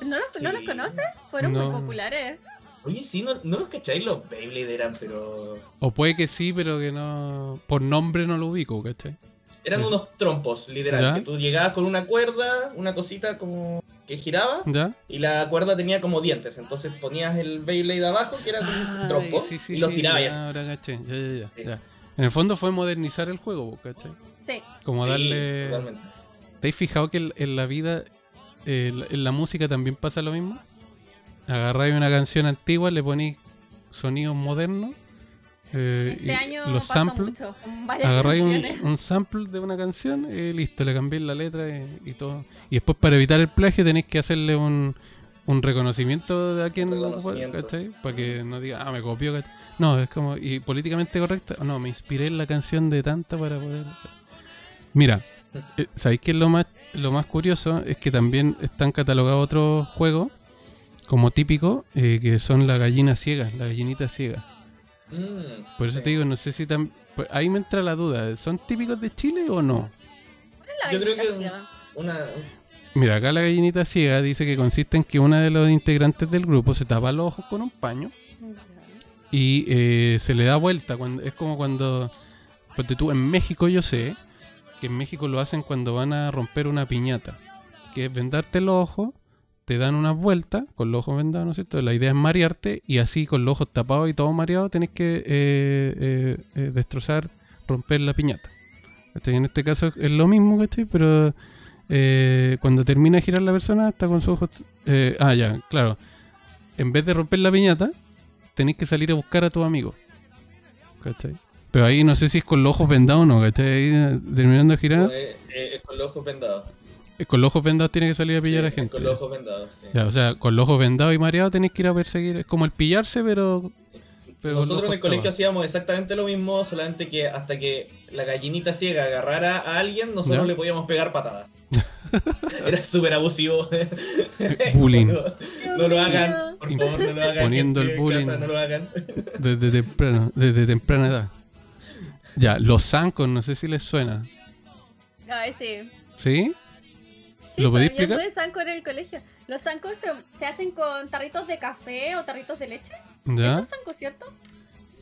¿No los, ¿no los conoces? Fueron No. muy populares. Oye, sí, no, no los cacháis, los Beyblade eran, pero. O puede que sí, pero que no. Por nombre no lo ubico, ¿cachai? Eran unos trompos, literal, ¿Ya? que tú llegabas con una cuerda, una cosita como que giraba, ¿Ya? y la cuerda tenía como dientes. Entonces ponías el Beyblade abajo, que era como un trompo, sí, sí, y los tirabas. ya. Ahora caché, ya, ya, ya, Sí. ya. En el fondo fue modernizar el juego, ¿cachai? Sí. Como Sí, darle. totalmente. ¿Te has fijado que en- la vida, eh, la- en la música también pasa lo mismo? Agarráis una canción antigua, le ponéis sonidos modernos. Eh, Este año los pasó samples. mucho. Agarráis un, sample de una canción y listo, le cambiáis la letra y, y todo. Y después para evitar el plagio tenéis que hacerle un, un reconocimiento de a quien. ¿cachai? Para que no diga, ah, me copió. ¿cachai? No, es como, y políticamente correcta, no, me inspiré en la canción de tanta para poder... Mira, eh, ¿sabéis qué es lo más, lo más curioso? Es que también están catalogados otros juegos como típicos, eh, que son la gallina ciega, la gallinita ciega. Mm, Por eso sí. te digo, no sé si pues ahí me entra la duda, ¿son típicos de Chile o no? ¿Cuál es la Yo creo que-? Una. Mira, acá la gallinita ciega dice que consiste en que una de los integrantes del grupo se tapa los ojos con un paño y eh, se le da vuelta. Cuando, es como cuando, ponte tú, en México yo sé que en México lo hacen cuando van a romper una piñata, que es vendarte los ojos, te dan unas vueltas con los ojos vendados, ¿no es cierto? La idea es marearte y así con los ojos tapados y todo mareado tenés que eh, eh, eh, destrozar, romper la piñata. En este caso es lo mismo, ¿cachai? Pero eh, cuando termina de girar la persona está con sus ojos... ah, ya, claro. En vez de romper la piñata, tenés que salir a buscar a tu amigo. ¿Cachai? Pero ahí no sé si es con los ojos vendados o no, ¿cachai? Ahí terminando de girar, es con los ojos vendados. Eh, con los ojos vendados tienes que salir a pillar Sí, a gente. Con los ojos vendados, sí. Ya, o sea, con los ojos vendados y mareados tenés que ir a perseguir. Es como el pillarse, pero. Nosotros en el colegio hacíamos exactamente lo mismo, solamente que hasta que la gallinita ciega agarrara a alguien, nosotros ¿Ya? le podíamos pegar patadas. (laughs) Era súper abusivo. bullying. (laughs) No, no lo hagan, por favor, no lo hagan. Poniendo el bullying. casa, no lo hagan. Desde temprano, desde temprana edad. Ya, los zancos, no sé si les suena. Ay, sí. ¿Sí? Sí, ¿Lo podéis pero yo explicar? zanco en el colegio. Los zancos se, se hacen con tarritos de café o tarritos de leche. ¿Ya? ¿Eso es zanco, cierto?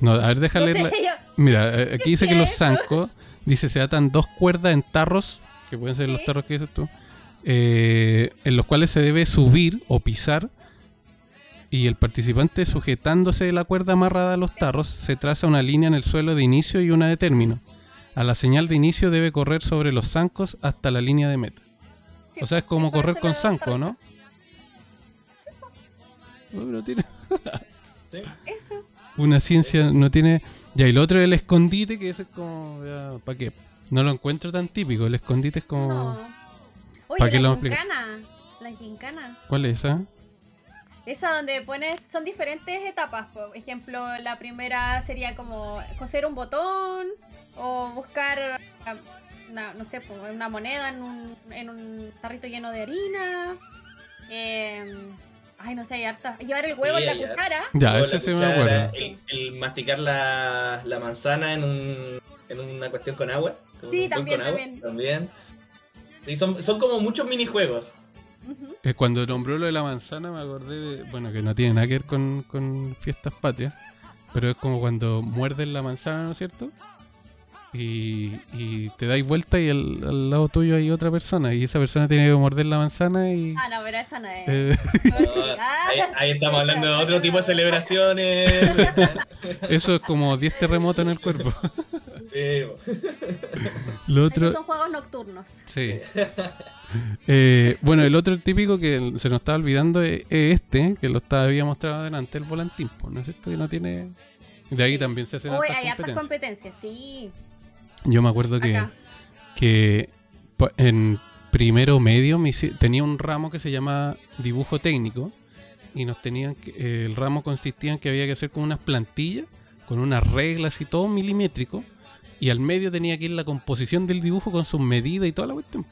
No, a ver, déjale. No sé, yo- Mira, eh, (laughs) aquí dice que los zancos, dice, se atan dos cuerdas en tarros, que pueden ser los tarros que dices tú, eh, en los cuales se debe subir o pisar, y el participante sujetándose de la cuerda amarrada a los tarros, se traza una línea en el suelo de inicio y una de término. A la señal de inicio debe correr sobre los zancos hasta la línea de meta. O sea, es como correr con tarritos. ¿no? No, pero tiene. (laughs) Eso. una ciencia, no tiene... Ya, y lo otro es el escondite, que ese es como... ¿Para qué? No lo encuentro tan típico, el escondite es como... No. ¿Para Oye, qué lo la vamos a explicar? gincana. La gincana. ¿Cuál es esa? Esa donde pones, son diferentes etapas. Por ejemplo, la primera sería como coser un botón o buscar, ah, una- no sé, pues, una moneda en un, en un tarrito lleno de harina. Eh, ay, no sé, hay hartas. Llevar el huevo Sí, en la cuchara. Ya, la se me acuerdo. El, el masticar la, la manzana en, un, en una cuestión con agua. Sí, también, agua, también. también. Sí, son, son como muchos minijuegos. Eh, cuando nombró lo de la manzana me acordé de... Bueno, que no tiene nada que ver con, con fiestas patrias, pero es como cuando muerdes la manzana, ¿no es cierto? Y, y te dais vuelta y al, al lado tuyo hay otra persona y esa persona tiene que morder la manzana y... Ah, no, pero esa no es. eh, (laughs) Ah, Ahí, ahí estamos hablando de otro tipo de celebraciones. (laughs) eso es como 10 terremotos en el cuerpo. (laughs) Sí, esos otro... son juegos nocturnos. Sí. Eh, bueno, el otro típico que se nos estaba olvidando es, es este, que lo estaba, había mostrado adelante, el volantín, po, ¿no es cierto? Que no tiene... De ahí también se hacen Uy, hay competencias. competencias, sí. Yo me acuerdo que, Acá. que en primero medio me hice- tenía un ramo que se llama dibujo técnico y nos tenían que, el ramo consistía en que había que hacer con unas plantillas, con unas reglas y todo milimétrico y al medio tenía que ir la composición del dibujo con sus medidas y toda la cuestión.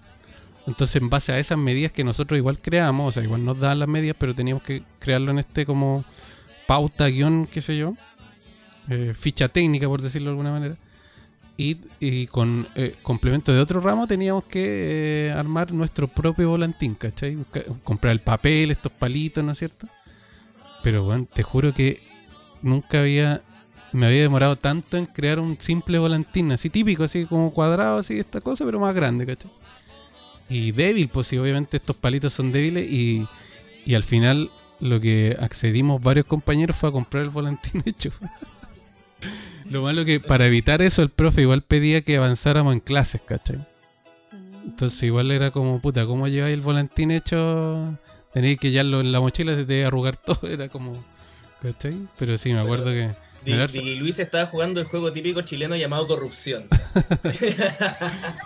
Entonces en base a esas medidas que nosotros igual creamos, o sea, igual nos daban las medidas, pero teníamos que crearlo en este como pauta, guion, qué sé yo, eh, ficha técnica por decirlo de alguna manera. Y, con eh, complemento de otro ramo teníamos que eh, armar nuestro propio volantín, ¿cachai? Comprar el papel, estos palitos, ¿no es cierto? Pero bueno, te juro que nunca había, me había demorado tanto en crear un simple volantín, así típico, así como cuadrado, así esta cosa, pero más grande, ¿cachai? Y débil, pues sí, obviamente estos palitos son débiles y, y al final lo que accedimos varios compañeros fue a comprar el volantín (laughs) hecho. Lo malo que para evitar eso el profe igual pedía que avanzáramos en clases, ¿cachai? Entonces igual era como, puta, ¿cómo lleváis el volantín hecho? Tenéis que llevarlo en la mochila, se te iba a arrugar (laughs) todo, era como, ¿cachai? Pero sí, me acuerdo que... Di Luis estaba jugando el juego típico chileno llamado Corrupción. (laughs) (laughs)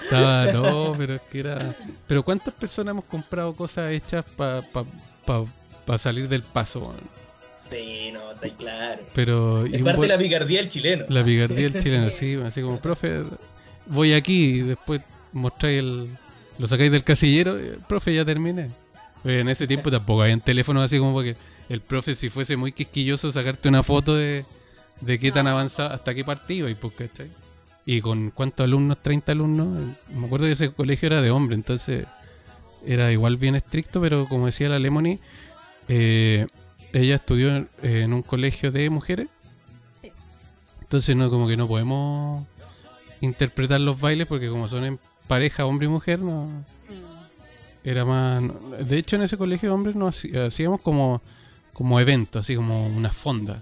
Estaba, no, pero es que era... Pero ¿cuántas personas hemos comprado cosas hechas para pa, pa- pa salir del paso? Sí, no, está claro. Pero... y Es parte de la picardía del chileno. La picardía del (laughs) chileno, sí, así como, profe, voy aquí y después mostráis el. Lo sacáis del casillero, y, profe, ya terminé. Oye, en ese tiempo tampoco había teléfonos así como porque el profe, si fuese muy quisquilloso, sacarte una foto de, de qué tan No. avanzado, hasta qué partido y pues, ¿cachai? Y con cuántos alumnos, 30 alumnos, eh, me acuerdo que ese colegio era de hombre, entonces era igual bien estricto, pero como decía la Lemony, eh, ella estudió en, un colegio de mujeres. Sí. Entonces no como que no podemos interpretar los bailes porque como son en pareja hombre y mujer, no Mm. era más no- de hecho en ese colegio de hombres no hací- hacíamos como como eventos, así como unas fondas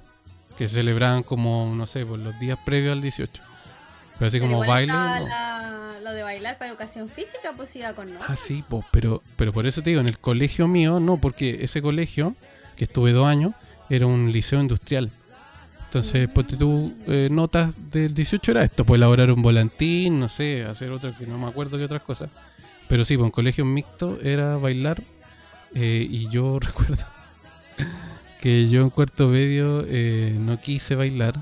que se celebraban como no sé, por los días previos al 18. Pero así Pero como baile. estaba no. la- lo de bailar para educación física, pues iba con nosotros. Ah, sí, po, pero, pero por eso te digo, en el colegio mío no, porque ese colegio, que estuve dos años, era un liceo industrial. Entonces, ponte tú, eh, notas del 18 era esto, pues elaborar un volantín, no sé, hacer otra que no me acuerdo qué otras cosas. Pero sí, pues en colegio mixto era bailar eh, y yo (laughs) recuerdo que yo en cuarto medio eh, no quise bailar.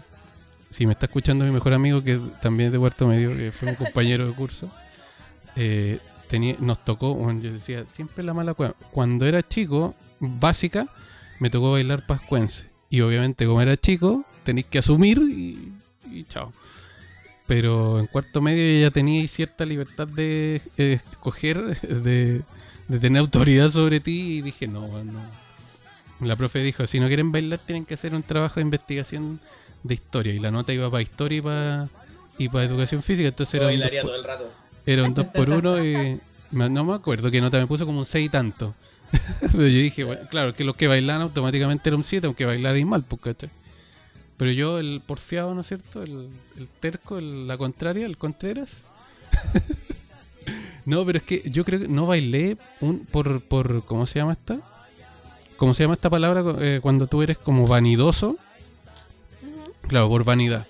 Si me está escuchando mi mejor amigo, que también es de cuarto medio, que fue un compañero de curso, tenía, nos tocó, bueno, yo decía, siempre la mala cueva. Cuando era chico, básica, me tocó bailar pascuense. Y obviamente, como era chico, tenéis que asumir y, y chao. Pero en cuarto medio ya tenía cierta libertad de eh, escoger, (laughs) de, de tener autoridad sobre ti. Y dije, no, no. La profe dijo, si no quieren bailar, tienen que hacer un trabajo de investigación de historia. Y la nota iba para historia y para y para educación física. Entonces Yo era un dos bailaría por- todo el rato. era un 2 por 1 y no me acuerdo qué nota me puso como un 6 y tanto. (laughs) Pero yo dije, bueno, claro, que los que bailan automáticamente era un 7, aunque bailaran mal, pues, ¿cachai? Pero yo, el porfiado, ¿no es cierto? El, el terco, el- la contraria, el Contreras. (laughs) no, pero es que yo creo que no bailé un, por, por, ¿cómo se llama esta? ¿Cómo se llama esta palabra eh, cuando tú eres como vanidoso? Claro, por vanidad.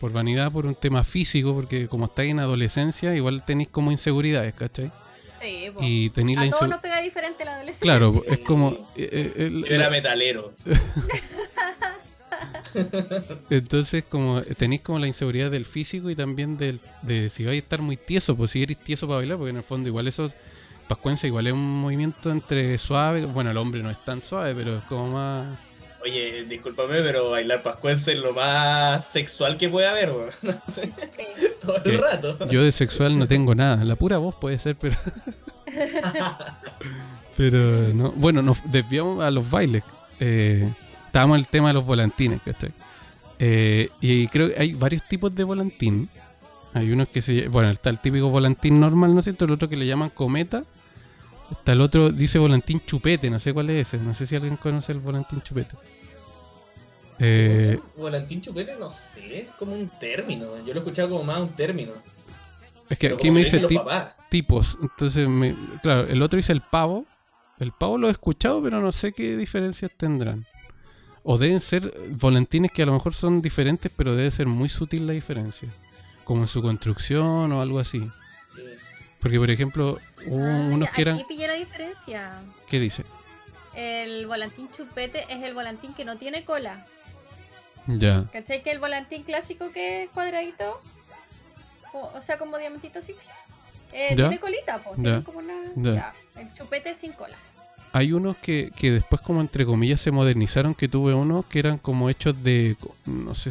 Por vanidad, por un tema físico, porque como estáis en adolescencia, igual tenéis como inseguridades, ¿cachai? Sí. Y tenéis la A todos inseguridad. nos pega diferente la adolescencia. Claro, Sí. es como. eh, eh, Yo era metalero. (laughs) entonces, como tenéis como la inseguridad del físico y también del, de si vais a estar muy tieso, pues si eres tieso para bailar, porque en el fondo igual eso. Pascuense igual es un movimiento entre suave. Bueno, el hombre no es tan suave, pero es como más. Oye, discúlpame, pero bailar pascuense es lo más sexual que puede haber, weón. (laughs) Sí. Todo ¿Qué? el rato. Yo de sexual no tengo nada. La pura voz puede ser, pero. (laughs) pero no. Bueno, nos desviamos a los bailes. Eh, estábamos en el tema de los volantines, ¿cachai? Eh, y creo que hay varios tipos de volantín. Hay unos que se. Bueno, está el típico volantín normal, ¿no es cierto? El otro que le llaman cometa. Está el otro, dice volantín chupete, no sé cuál es ese. No sé si alguien conoce el volantín chupete. Eh, Volantín chupete, no sé, es como un término. Yo lo he escuchado como más un término. es que Pero aquí me dice tip- tipos. Entonces, me- claro, el otro dice el pavo. El pavo lo he escuchado, pero no sé qué diferencias tendrán. O deben ser volantines que a lo mejor son diferentes, pero debe ser muy sutil la diferencia. Como en su construcción o algo así. Sí. Porque, por ejemplo, hubo Ah, unos que eran. Aquí pillé la diferencia. ¿Qué dice? El volantín chupete es el volantín que no tiene cola. Ya. ¿Cachai? Que el volantín clásico que es cuadradito, o, o sea, como diamantito así, eh, tiene colita, pues. Ya. Tiene como una. Ya. ya, El chupete sin cola. Hay unos que, que después, como entre comillas, se modernizaron. Que tuve unos que eran como hechos de. No sé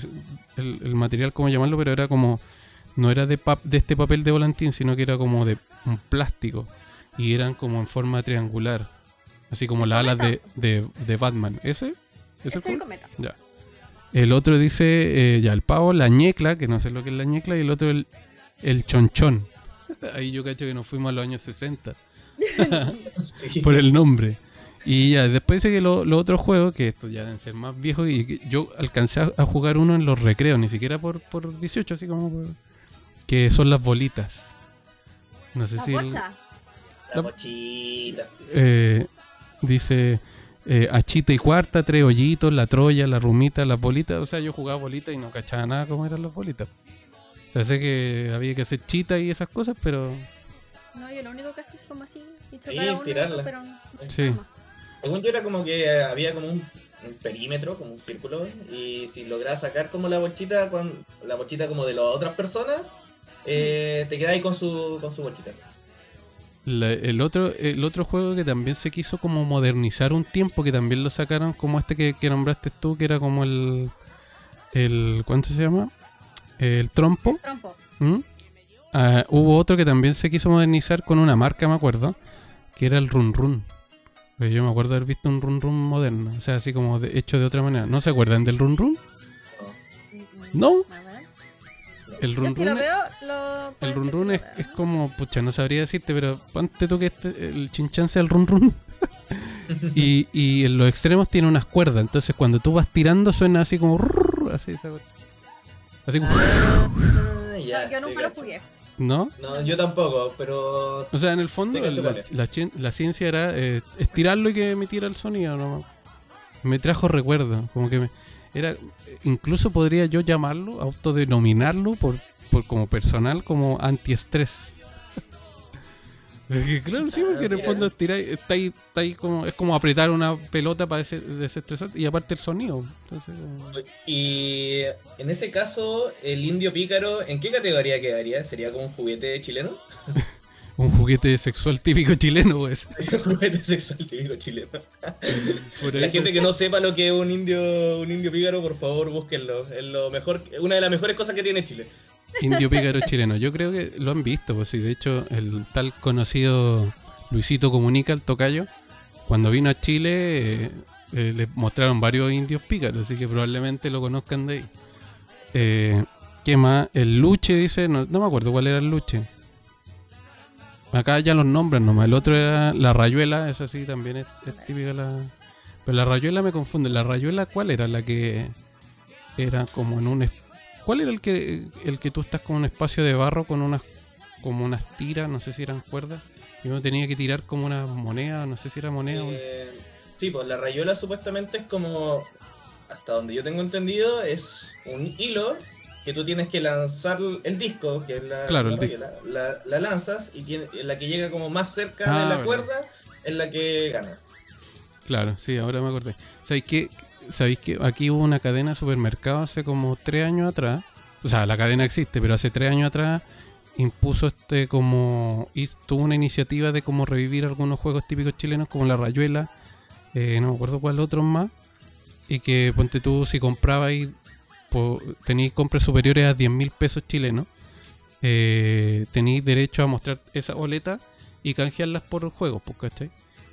el, el material, cómo llamarlo, pero era como. No era de, pap- de este papel de volantín, sino que era como de un plástico. Y eran como en forma triangular. Así como las alas de, de, de Batman. ¿Ese? Ese es el cometa. Ya. El otro dice, eh, ya, el pavo, la ñecla, que no sé lo que es la ñecla, y el otro el, el chonchón. (laughs) Ahí yo cacho que nos fuimos a los años 60 Sí. (laughs) por el nombre. Y ya, después dice que lo- los otros juegos, que estos ya deben ser más viejos, y que yo alcancé a, a jugar uno en los recreos, ni siquiera por, por 18, así como por- que son las bolitas. No sé La si... el-. La mochita. eh, dice eh, achita y cuarta, tres hoyitos, la troya, la rumita, las bolitas. O sea, yo jugaba bolitas y no cachaba nada cómo eran las bolitas. O sea, sé que había que hacer chita y esas cosas, pero No, yo lo único que hacía es como así. Y Sí, chocar a uno, tirarla. pero no- Sí. Según yo era como que había como un, un perímetro, como un círculo, y si lograbas sacar como la bolchita, con, la bolchita como de las otras personas, eh, te quedabas con su, con su bolchita. la- el otro el otro juego que también se quiso como modernizar un tiempo, que también lo sacaron como este que, que nombraste tú, que era como el... el ¿Cuánto se llama? El trompo. Trompo. ¿Mm? Ah, hubo otro que también se quiso modernizar con una marca, me acuerdo, que era el Run Run. Pues yo me acuerdo haber visto un Run Run moderno, o sea, así como de- hecho de otra manera. ¿No se acuerdan del Run Run? No. El Run si Run, lo es- veo, lo. puede el Run ser que Run lo es, vea. es como, pucha, no sabría decirte, pero ponte tú que este, el chinchan sea el Run Run. (laughs) y, y en los extremos tiene unas cuerdas, entonces cuando tú vas tirando suena así como... Así, esa así como... Ah, ya, No, yo nunca lo jugué. ¿No? No, yo tampoco, pero O sea, en el fondo la, la la ciencia era eh, estirarlo y que emitiera el sonido. ¿no? Me trajo recuerdo, como que me, era, incluso podría yo llamarlo, autodenominarlo por, por como personal como antiestrés. Claro, sí, porque en el fondo estiráis- está ahí, está ahí como, es como apretar una pelota para ese- desestresar y aparte el sonido. Entonces, Y en ese caso, el indio pícaro, ¿en qué categoría quedaría? ¿Sería como un juguete chileno? (laughs) un juguete sexual típico chileno, pues. (laughs) un juguete sexual típico chileno. La gente pues. que no sepa lo que es un indio, un indio pícaro, por favor, búsquenlo. Es lo mejor, una de las mejores cosas que tiene Chile. Indio pícaro chileno. Yo creo que lo han visto, pues sí. De hecho, el tal conocido Luisito Comunica, el tocayo, cuando vino a Chile, eh, eh, le mostraron varios indios pícaros, así que probablemente lo conozcan de ahí. Eh, ¿Qué más? El Luche dice, no, no me acuerdo cuál era el Luche. Acá ya los nombran nomás. El otro era la Rayuela, esa sí también es, típica la. Pero la Rayuela me confunde. ¿La Rayuela cuál era? La que era como en un. ¿Cuál era el que el que tú estás con un espacio de barro con unas como unas tiras, no sé si eran cuerdas, y uno tenía que tirar como una moneda, no sé si era moneda o- Eh, sí, pues la rayuela supuestamente es como, hasta donde yo tengo entendido, es un hilo que tú tienes que lanzar el disco, que es la, Claro, la lanzas y tiene, la que llega como más cerca Ah, de la verdad. cuerda es la que gana. Claro, sí, ahora me acordé. ¿Sabéis que, ¿Sabéis que aquí hubo una cadena de supermercados hace como tres años atrás? O sea, la cadena existe, pero hace tres años atrás impuso este como... y tuvo una iniciativa de como revivir algunos juegos típicos chilenos como la Rayuela, eh, no me acuerdo cuál otros más, y que ponte tú si comprabas tenéis compras superiores a 10 mil pesos chilenos, eh, tenéis derecho a mostrar esa boleta y canjearlas por juegos.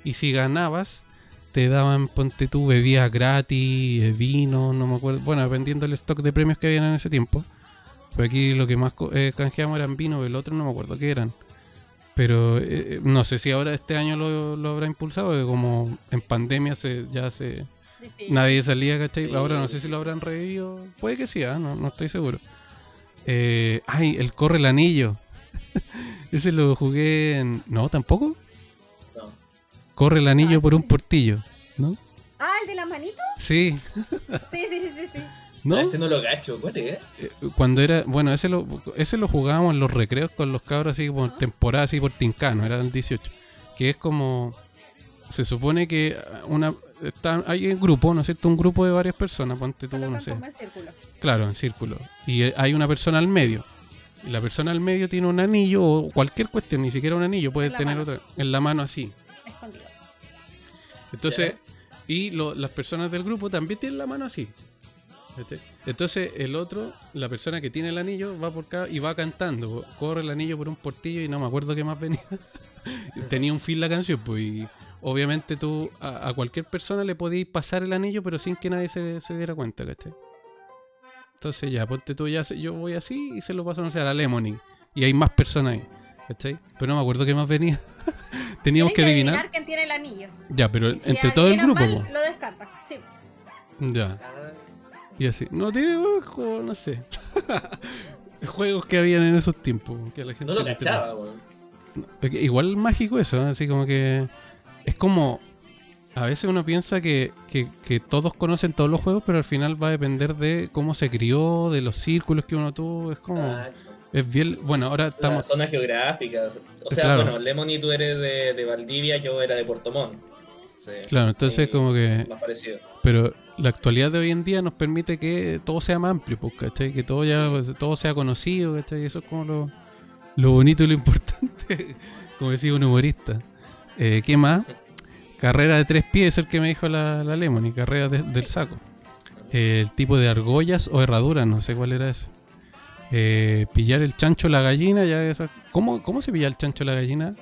Y si ganabas, te daban, ponte tú, bebidas gratis, eh, vino, no me acuerdo. Bueno, dependiendo del stock de premios que habían en ese tiempo. Pero aquí lo que más eh, canjeamos eran vino, el otro no me acuerdo qué eran. Pero eh, no sé si ahora este año lo, habrá impulsado, como en pandemia se, ya se. Nadie salía, ¿cachai? Sí. Ahora no sé si lo habrán revivido. Puede que sí, ah, no, no estoy seguro. Eh, ay, el Corre el Anillo. (laughs) Ese lo jugué en... No, tampoco. No. Corre el anillo Ah, por un portillo, ¿no? Ah, el de las manitos. Sí, (laughs) Sí, sí, sí, sí. sí. ¿No? Ah, Ese no lo cacho, ¿cuál es? Eh, Cuando era, bueno, ese lo, ese lo jugábamos en los recreos con los cabros así por Ajá. temporada, así por Tincano, era el 18. Que es como, se supone que una, está, hay un grupo, ¿no es cierto? Un grupo de varias personas, ponte tú, no sé. en círculo. Claro, en círculo. Y eh, hay una persona al medio. Y la persona al medio tiene un anillo o cualquier cuestión, ni siquiera un anillo, puede tener mano. otra en la mano así. Escondido. Entonces, y lo- las personas del grupo también tienen la mano así. Entonces, el otro, la persona que tiene el anillo, va por acá y va cantando. Corre el anillo por un portillo y no me acuerdo qué más venía. (laughs) Tenía un fin la canción, pues. Y obviamente tú a, a cualquier persona le podías pasar el anillo, pero sin que nadie se, se diera cuenta, ¿cachai? Entonces, ya, ponte tú, ya yo voy así y se lo paso, no sé, a la Lemony. Y hay más personas ahí, ¿cachai? Pero no me acuerdo qué más venía. (laughs) Teníamos que Tienen adivinar. quién tiene el anillo. Ya, pero si entre todo el grupo, mal. Lo descartan. Sí. Ya. Y así. No tiene ojo, no sé. (laughs) Juegos que habían en esos tiempos. Que a la gente No lo cachaba, weón. Es que Igual mágico eso, ¿eh? así como que. Es como. A veces uno piensa que, que, que todos conocen todos los juegos, pero al final va a depender de cómo se crió, de los círculos que uno tuvo. Es como. Es bien. Bueno, ahora La estamos. zona geográfica. O sea, Claro. bueno, Lemony tú eres de, de Valdivia, yo era de Puerto Montt. Sí. Claro, entonces Ahí como que. Más parecido. Pero la actualidad de hoy en día nos permite que todo sea más amplio, pues, ¿cachai? Que todo ya todo sea conocido, ¿cachai? Eso es como lo, lo bonito y lo importante, (laughs) como decía un humorista. Eh, ¿Qué más? Carrera de tres pies es el que me dijo la, la Lemony, carrera de- del saco. Eh, el tipo de argollas o herraduras, no sé cuál era eso. Eh, pillar el chancho la gallina, ya esa- ¿Cómo, ¿Cómo se pilla el chancho la gallina?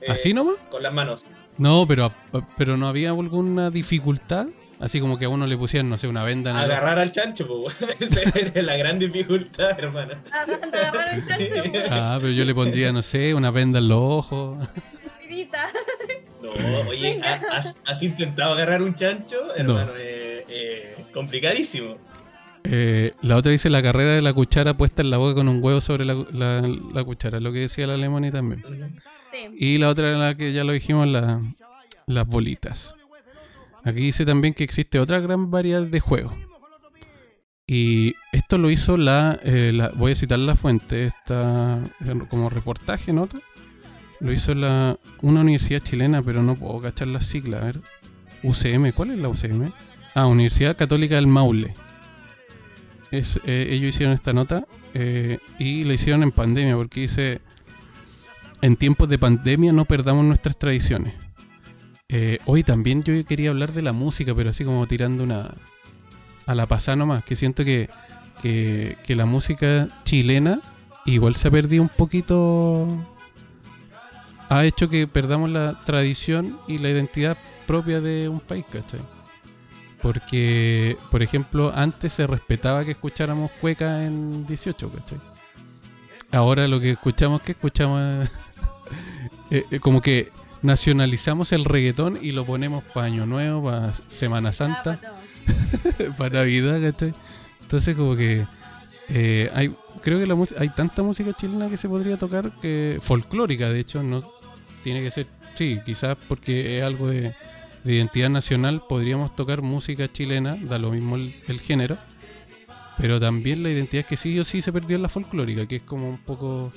Eh, ¿Así nomás? Con las manos. No, pero, pero no había alguna dificultad. Así como que a uno le pusieran, no sé, una venda en el. Agarrar al chancho, pues. (laughs) Esa era la gran dificultad, hermano. Agarrar el chancho. (laughs) Ah, pero yo le pondría, no sé, una venda en los ojos. (laughs) No, oye, ¿has, has- has intentado agarrar un chancho? Hermano, eh, eh, complicadísimo. Eh, la otra dice la carrera de la cuchara puesta en la boca con un huevo sobre la, la- la cuchara, lo que decía la Lemony también. Sí. Y la otra era la que ya lo dijimos, la- las bolitas. Aquí dice también que existe otra gran variedad de juegos. Y esto lo hizo la, eh, la- voy a citar la fuente, esta como reportaje, nota. Lo hizo la una universidad chilena, pero no puedo cachar la sigla, a ver. UCM, ¿cuál es la UCM? Ah, Universidad Católica del Maule. Es, eh, ellos hicieron esta nota eh, y la hicieron en pandemia porque dice en tiempos de pandemia no perdamos nuestras tradiciones. Eh, hoy también yo quería hablar de la música, pero así como tirando una a la pasada nomás, que siento que, que, que la música chilena igual se ha perdido un poquito, ha hecho que perdamos la tradición y la identidad propia de un país, ¿cachai? Porque, por ejemplo, antes se respetaba que escucháramos cueca en 18, ¿cachai? Ahora lo que escuchamos, que escuchamos? (laughs) Eh, eh, como que nacionalizamos el reggaetón y lo ponemos para Año Nuevo, para Semana Ah, Santa, para (laughs) Navidad, ¿cachai? Entonces como que eh, hay, creo que la hay tanta música chilena que se podría tocar que folclórica, de hecho, no tiene que ser, sí, quizás porque es algo de, de identidad nacional, podríamos tocar música chilena, da lo mismo el, género, pero también la identidad que sí o sí se perdió en la folclórica, que es como un poco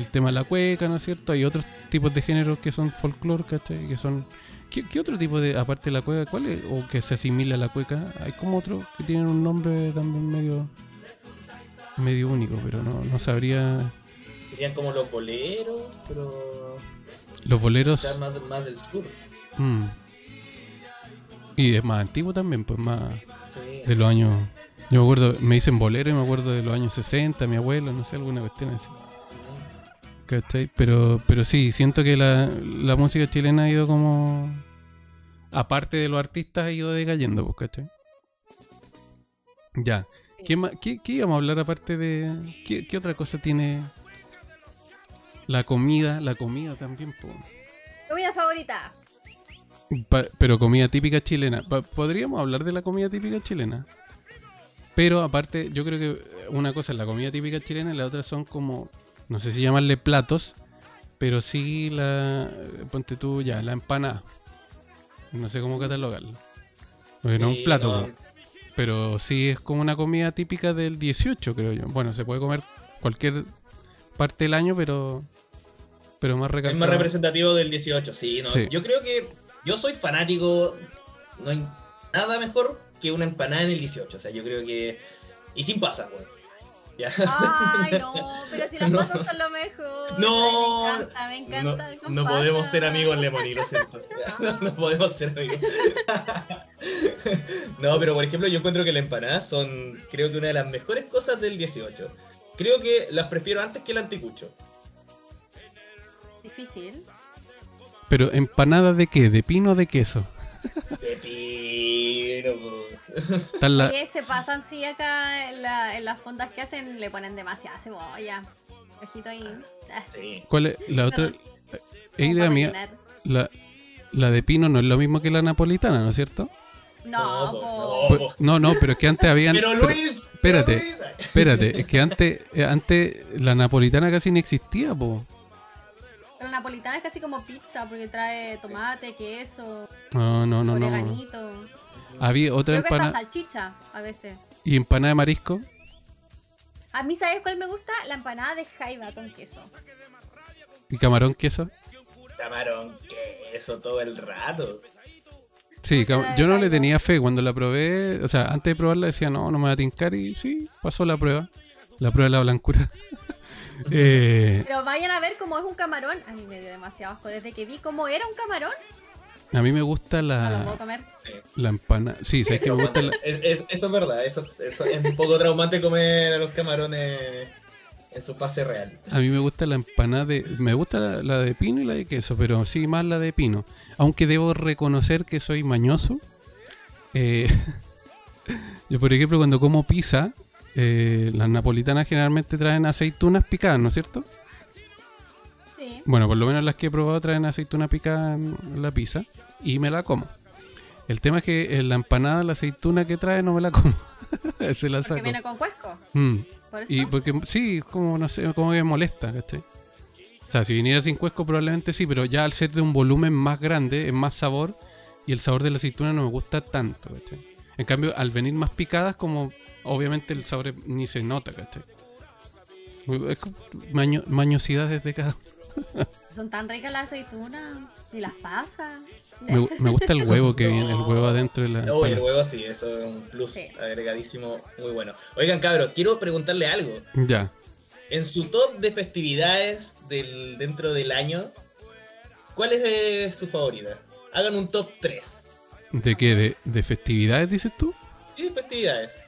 el tema de la cueca, ¿no es cierto? Hay otros tipos de géneros que son folclore, ¿cachai? Que son... ¿Qué, otro tipo de, aparte de la cueca, cuál es? O que se asimila a la cueca, hay como otros que tienen un nombre también medio medio único, pero no, no sabría... Serían como los boleros, pero. Los boleros... más, más del sur. mm. Y es más antiguo también, pues más Sí. de los años... Yo me acuerdo, me dicen bolero y me acuerdo de los años 60, mi abuelo, no sé, alguna cuestión así. ¿Cachai? Pero, pero sí, siento que la, la música chilena ha ido como. Aparte de los artistas, ha ido decayendo, pues, ¿cachai? Ya. ¿Qué, qué, qué íbamos a hablar aparte de. ¿Qué, qué otra cosa tiene la comida? La comida también, pues. Comida favorita. Pa- pero comida típica chilena. Pa- Podríamos hablar de la comida típica chilena. Pero aparte, yo creo que una cosa es la comida típica chilena y la otra son como, no sé si llamarle platos, pero sí la, ponte tú ya, la empanada. No sé cómo catalogarla. Porque no es Sí, un plato. no, po. Pero sí es como una comida típica del 18, creo yo. Bueno, se puede comer cualquier parte del año, pero pero más Es más representativo del 18, sí, ¿no? Sí. Yo creo que yo soy fanático, no hay nada mejor que una empanada en el 18, o sea, yo creo que... Y sin pasas, güey. Ya. Ay, no, (laughs) pero si las No. pasas son lo mejor. No. Ay, me encanta, me encanta. No, podemos ser amigos, Lemony, lo siento. (laughs) (laughs) No, no podemos ser amigos. No, pero por ejemplo, yo encuentro que las empanadas son, creo que una de las mejores cosas del 18. Creo que las prefiero antes que el anticucho. Difícil. Pero empanada de qué? ¿De pino o de queso? De pino, la- Oye, se pasan, sí, acá en, la- en las fondas que hacen le ponen demasiada cebolla. Ojito ahí. Ah, Sí. ¿Cuál es la otra? Es idea mía. La, la de pino no es lo mismo que la napolitana, ¿no es cierto? No, No, po, no. Pues- No, no, pero es que antes habían. Pero pero- Luis, espérate. pero Luis, espérate, es que antes, eh, antes la napolitana casi no existía, po. Pero la napolitana es casi como pizza porque trae tomate, queso, No, no, no, no. Había otra empanada. salchicha a veces. ¿Y empanada de marisco? A mí, ¿sabes cuál me gusta? La empanada de jaiba con queso. ¿Y camarón queso? Camarón, queso todo el rato. Sí, yo no le tenía fe. Cuando la probé, o sea, antes de probarla decía, no, no me va a tincar. Y sí, pasó la prueba. La prueba de la blancura. (laughs) Eh, Pero vayan a ver cómo es un camarón. A mí me dio demasiado asco. Desde que vi cómo era un camarón, a mí me gusta no lo puedo la, comer. Sí. la empanada. Sí, sabes que me gusta la, Es- es- eso es verdad, eso, eso es un poco traumante comer a los camarones en su fase real. A mí me gusta la empanada de. Me gusta la, la de pino y la de queso, pero sí más la de pino. Aunque debo reconocer que soy mañoso. Eh, (laughs) yo, por ejemplo, cuando como pizza, eh, las napolitanas generalmente traen aceitunas picadas, ¿no es cierto? Sí. Bueno, por lo menos las que he probado traen aceituna picada en la pizza y me la como. El tema es que en la empanada, la aceituna que trae no me la como. (laughs) Se la Porque saco. viene con cuesco. Mm. Por eso. Y porque sí, como no sé, como que me molesta, ¿cachai? O sea, si viniera sin cuesco probablemente sí, pero ya al ser de un volumen más grande, es más sabor y el sabor de la aceituna no me gusta tanto, ¿cachai? En cambio, al venir más picadas, como obviamente el sabor ni se nota, ¿cachai? Es como maño- mañosidades de cada... (laughs) Son tan ricas las aceitunas. Y las pasas. Me, gu- me gusta el huevo que viene, el huevo adentro de la... Uy, el huevo sí, eso es un plus Sí. agregadísimo muy bueno. Oigan, cabros, quiero preguntarle algo. Ya. En su top de festividades del, dentro del año, ¿cuál es eh, su favorita? Hagan un top 3. ¿De qué? ¿De, de festividades dices tú? Sí, festividades.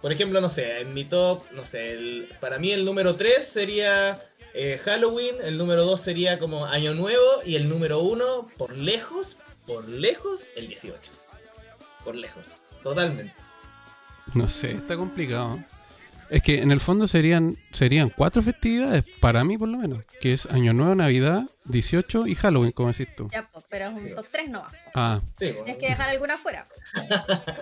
Por ejemplo, no sé, en mi top, no sé, el- para mí el número 3 sería eh, Halloween, el número 2 sería como Año Nuevo y el número 1, por lejos, por lejos, el 18. Por lejos, totalmente. No sé, está complicado. Es que en el fondo serían serían cuatro festividades, para mí por lo menos, que es Año Nuevo, Navidad, 18 y Halloween, como decís tú. Ya, pues, pero es un top 3 no va. Ah, Sí, Tienes que dejar alguna fuera. (laughs)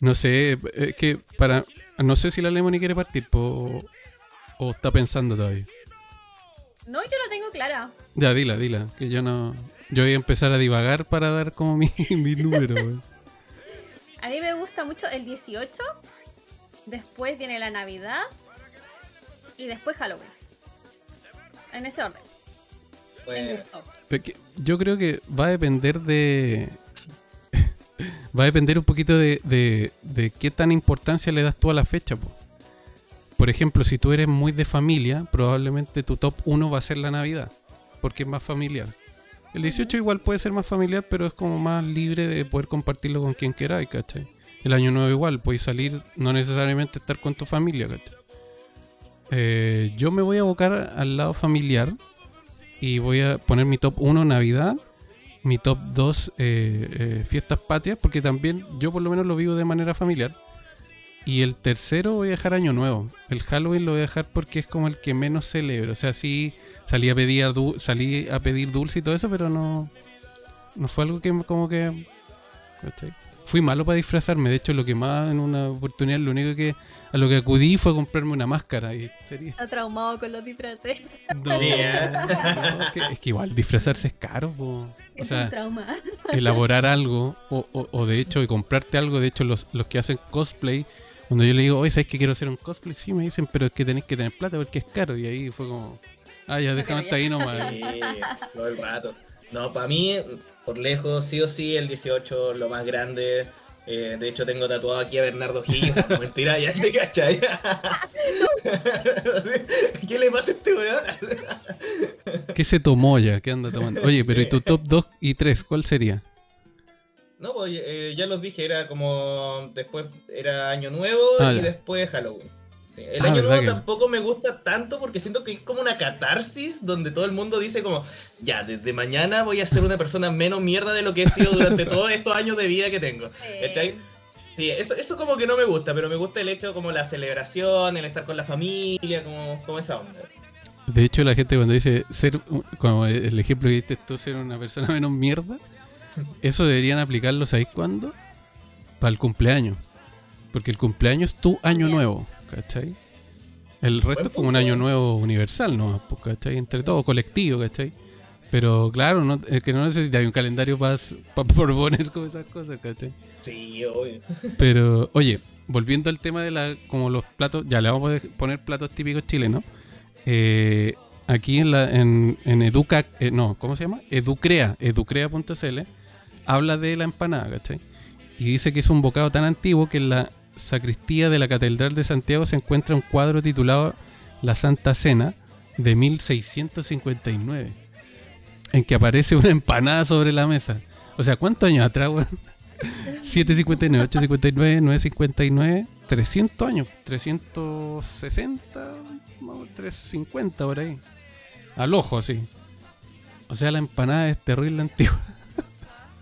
no sé, es que para... No sé si la Lemony quiere partir po- o está pensando todavía. No, yo la tengo clara. Ya, dila, dila, que yo no... Yo voy a empezar a divagar para dar como mi, (laughs) mi número. A mí me gusta mucho el 18. Después viene la Navidad. Y después Halloween. En ese orden. En bueno, gusto. Es que Yo creo que va a depender de. (laughs) va a depender un poquito de, de, de qué tan importancia le das tú a la fecha. po. Por ejemplo, si tú eres muy de familia, probablemente tu top 1 va a ser la Navidad, porque es más familiar. El 18 igual puede ser más familiar, pero es como más libre de poder compartirlo con quien queráis, ¿cachai? El año nuevo igual, puedes salir, no necesariamente estar con tu familia. Eh, yo me voy a abocar al lado familiar y voy a poner mi top 1 Navidad, mi top 2 eh, eh, fiestas patrias, porque también yo por lo menos lo vivo de manera familiar. Y el tercero voy a dejar Año Nuevo. El Halloween lo voy a dejar porque es como el que menos celebro. O sea, sí salí a pedir, salí a pedir dulce y todo eso, pero no, no fue algo que como que... Fui malo para disfrazarme. De hecho, lo que más en una oportunidad, lo único que a lo que acudí fue a comprarme una máscara. Y sería... Está traumado con los disfraces. No, ¿eh? (laughs) que- es que igual disfrazarse es caro. po. O sea, un trauma. elaborar algo o, o- o de hecho de comprarte algo. De hecho, los, los que hacen cosplay, cuando yo le digo, oye, ¿sabes que quiero hacer un cosplay? Sí, me dicen, pero es que tenés que tener plata porque es caro. Y ahí fue como, ah, ya, déjame hasta ahí nomás. Sí, todo el rato. No, para mí, por lejos, sí o sí, el 18, lo más grande. Eh, de hecho, tengo tatuado aquí a Bernardo. (laughs) No, mentira, ya te cachai. (laughs) ¿Qué le pasa a este weón? (laughs) ¿Qué se tomó ya? ¿Qué anda tomando? Oye, pero ¿y tu top 2 y 3 cuál sería? No, pues eh, ya los dije, era como. Después era Año Nuevo Ah, y ya. después Halloween. Sí, El Ah, Año ¿verdad Nuevo que- tampoco me gusta tanto porque siento que es como una catarsis donde todo el mundo dice como, ya, desde mañana voy a ser una persona menos mierda de lo que he sido durante (laughs) todos estos años de vida que tengo. Sí, eso, eso como que no me gusta, pero me gusta el hecho como la celebración, el estar con la familia, como, como esa onda. De hecho, la gente cuando dice ser, como el ejemplo que diste tú, ser una persona menos mierda, (laughs) eso deberían aplicarlo, ¿sabéis cuándo? Para el cumpleaños. Porque el cumpleaños es tu año nuevo, ¿cachai? El resto es como un año nuevo universal, ¿no? Pues, ¿cachai? Entre todo, colectivo, ¿cachai? Pero claro, no, es que no necesitas un calendario para proponer (laughs) con esas cosas, ¿cachai? Sí, obvio. (laughs) Pero, oye, volviendo al tema de la, como los platos, ya le vamos a poner platos típicos chilenos. Eh, aquí en la, en, en Educa, eh, no, ¿cómo se llama? Educrea, educrea.cl, habla de la empanada, ¿cachai? Y dice que es un bocado tan antiguo que en la sacristía de la Catedral de Santiago se encuentra un cuadro titulado La Santa Cena de 1659, en que aparece una empanada sobre la mesa. O sea, ¿cuántos años atrás, weón? 759, 859, 959, 300 años, 360, no, 350 por ahí. Al ojo, así. O sea, la empanada es terrible antigua.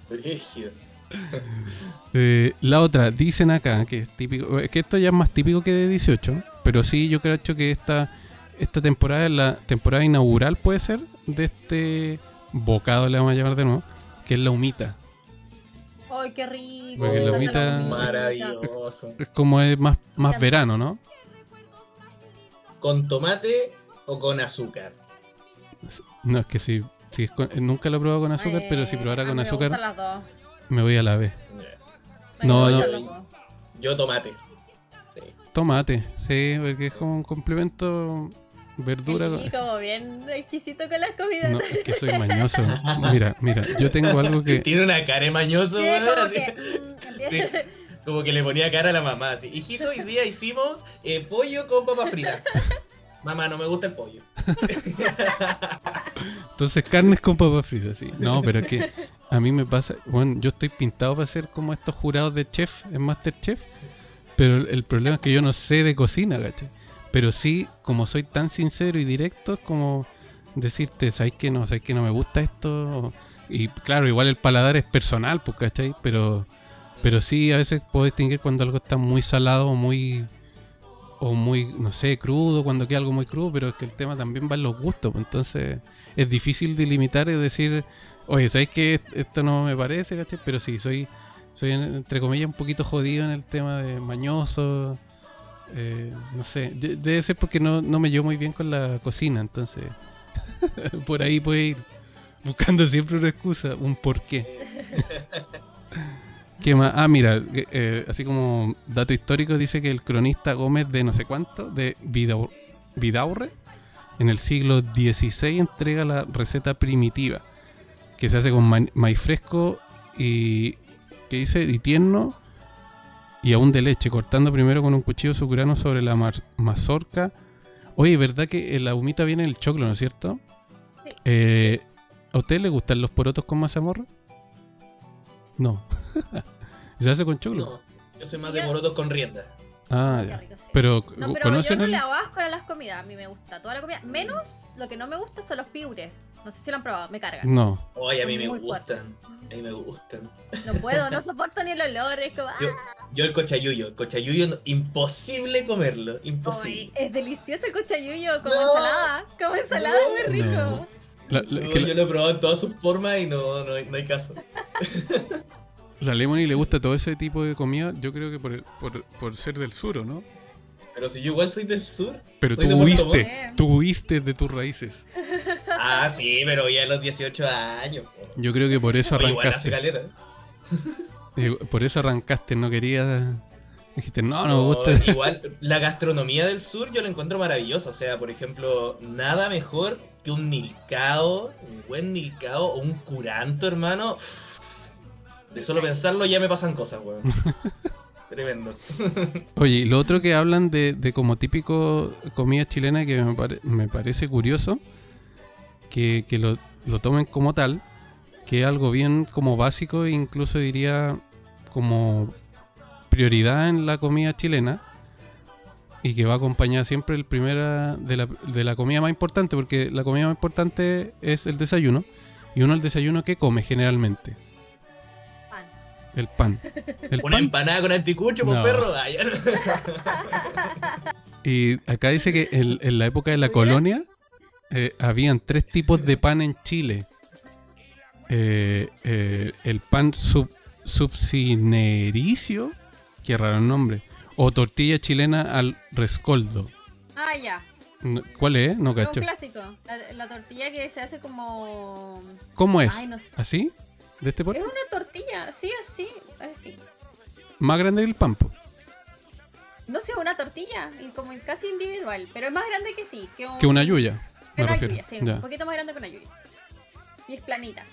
Brígido. (laughs) Eh, la otra, dicen acá que es típico, es que esto ya es más típico que de 18, pero sí yo creo que esta, esta temporada es la temporada inaugural, puede ser, de este bocado, le vamos a llamar de nuevo, que es la humita. ¡Ay, qué rico! Porque la humita-. Maravilloso. Es como es más, más verano, ¿no? ¿Con tomate o con azúcar? No, es que si, si es con- nunca lo he probado con azúcar, pero si Eh, probara con azúcar, gustan las dos. Me voy a la vez. Me No, no. Yo tomate. Sí. Tomate, sí, porque es como un complemento verdura. Sí, como bien exquisito con las comidas. No, es que soy (laughs) mañoso. Mira, mira, yo tengo algo que. Tiene una cara de mañoso, Sí, como que, mm, empieza- Como que le ponía cara a la mamá, así. Hijito, hoy día hicimos eh, pollo con papas fritas. Mamá, no me gusta el pollo. Entonces, carnes con papas fritas, sí. No, pero es que a mí me pasa. Bueno, yo estoy pintado para ser como estos jurados de chef en Masterchef. Pero el, problema es que yo no sé de cocina, ¿cachai? Pero sí, como soy tan sincero y directo, es como decirte, ¿sabes que no? ¿Sabes que no me gusta esto? Y claro, igual el paladar es personal, pues, ¿cachai? Pero, pero sí, a veces puedo distinguir cuando algo está muy salado o muy. O muy, no sé, crudo, cuando queda algo muy crudo, pero es que el tema también va en los gustos. pues, Entonces, es difícil delimitar y decir, oye, ¿sabes que esto no me parece, ¿cachai? Pero sí, soy, soy en- entre comillas un poquito jodido en el tema de mañoso. eh, no sé, de- debe ser porque no, no me llevo muy bien con la cocina, entonces (laughs) por ahí puede ir buscando siempre una excusa, un porqué. (laughs) ¿Qué más? Ah, mira, eh, eh, así como dato histórico dice que el cronista Gómez de no sé cuánto, de Vidau- Vidaurre, en el siglo XVI entrega la receta primitiva, que se hace con ma- maíz fresco y, que dice, y tierno y aún de leche, cortando primero con un cuchillo su grano sobre la mazorca. Oye, ¿verdad que eh, la humita viene del choclo, ¿no es cierto? Sí. Eh, ¿A ustedes les gustan los porotos con mazamorra? No. (laughs) ¿Se hace con choclo? No, yo soy más de morotos con rienda. Ah, ya. rico, sí. Pero, No, pero yo ¿conocen no el...? le hago asco a las comidas. A mí me gusta toda la comida. Menos lo que no me gusta son los piures. No sé si lo han probado, me cargan. No. Oye, a mí me fuerte. gustan. A mí me gustan. No puedo, no (laughs) soporto ni el olor. Es como, Yo, ¡ah! yo el cochayuyo, el cochayuyo no- imposible comerlo, Ay, imposible. es delicioso el cochayuyo, como No. ensalada. Como ensalada, No. muy rico. No. La, la- No, que la- yo lo he probado en todas sus formas y no, no, hay, no hay caso. (laughs) la Lemony le gusta todo ese tipo de comida, yo creo que por, por, por ser del sur, ¿o no? Pero si yo igual soy del sur. Pero tú huiste, tú huiste de tus raíces. Ah, sí, pero ya a los 18 años. po. Yo creo que por eso Oye, Igual hace arrancaste. caleta. Por eso arrancaste, no querías. Dijiste, no, no me gusta. (laughs) Igual, la gastronomía del sur yo la encuentro maravillosa. O sea, por ejemplo, nada mejor que un milcao, un buen milcao o un curanto, hermano. De solo pensarlo ya me pasan cosas, weón. (laughs) Tremendo. Oye, y lo otro que hablan de, de como típico comida chilena que me, pare- me parece curioso, que, que lo, lo tomen como tal, que es algo bien como básico e incluso diría como prioridad en la comida chilena y que va acompañada siempre el primera de la, de la comida más importante, porque la comida más importante es el desayuno, y uno el desayuno que come generalmente. El pan. El Una pan empanada con anticucho, pues No. perro. Ay, Y acá dice que en, en la época de la colonia eh, habían tres tipos de pan en Chile. Eh, eh, el pan sub, subsinericio, qué raro el nombre, o tortilla chilena al rescoldo. Ah, ya. ¿Cuál es? No Es un cacho. clásico. La, la tortilla que se hace como. ¿Cómo es? Ay, no sé. ¿Así? ¿De este Es una tortilla, sí, así, así. Más grande que el pan, po. No sé, una tortilla, como casi individual, pero es más grande que sí. Que, un- que una yuya. que una refiero. yuya, sí, Ya. un poquito más grande que una yuya. Y es planita.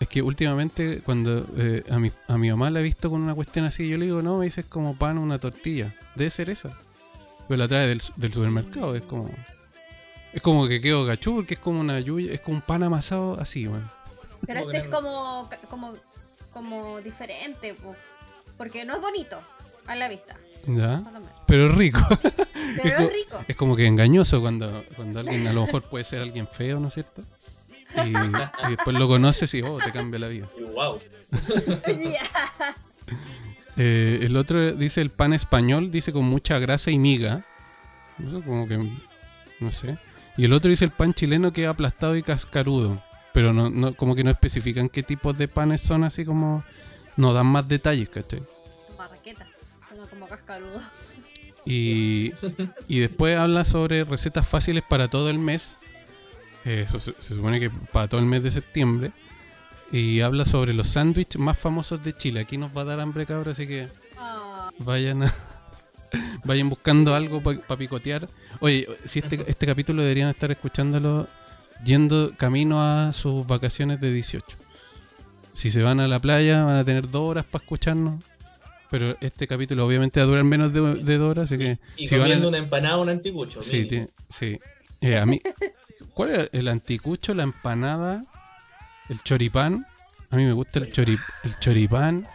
Es que últimamente cuando eh, a, mi, a mi mamá la he visto con una cuestión así, yo le digo, no, me dices como pan una tortilla. Debe ser esa. Pero la trae del, del supermercado, es como... Es como que quedo gachú, porque es como una yuya, es como un pan amasado así, weón. Pero Como este es como, como, como diferente, po, porque no es bonito a la vista. Pero es rico. Pero (laughs) como- es rico. es como que engañoso cuando, cuando alguien a lo mejor puede ser alguien feo, ¿no es cierto? Y, y después lo conoces y, oh, te cambia la vida. Wow. (laughs) Eh, el otro dice el pan español, dice con mucha grasa y miga. Eso como que, no sé. Y el otro dice el pan chileno que es aplastado y cascarudo. Pero no, no, como que no especifican qué tipos de panes son así como... No dan más detalles, ¿cachai? Marraqueta, no como cascarudo. Y, y después habla sobre recetas fáciles para todo el mes. Eh, Eso se, se supone que para todo el mes de septiembre. Y habla sobre los sándwiches más famosos de Chile. Aquí nos va a dar hambre, cabrón, así que Ah, vayan a- (laughs) vayan buscando algo para picotear. Oye, si este, este capítulo deberían estar escuchándolo yendo camino a sus vacaciones de 18. Si se van a la playa van a tener dos horas para escucharnos. Pero este capítulo obviamente va a durar menos de, de dos horas, así que... Y si van comiendo en- una empanada o un anticucho. Sí, sí. Eh, a mí, ¿cuál era el anticucho, la empanada, el choripán? A mí me gusta el, chori, el choripán,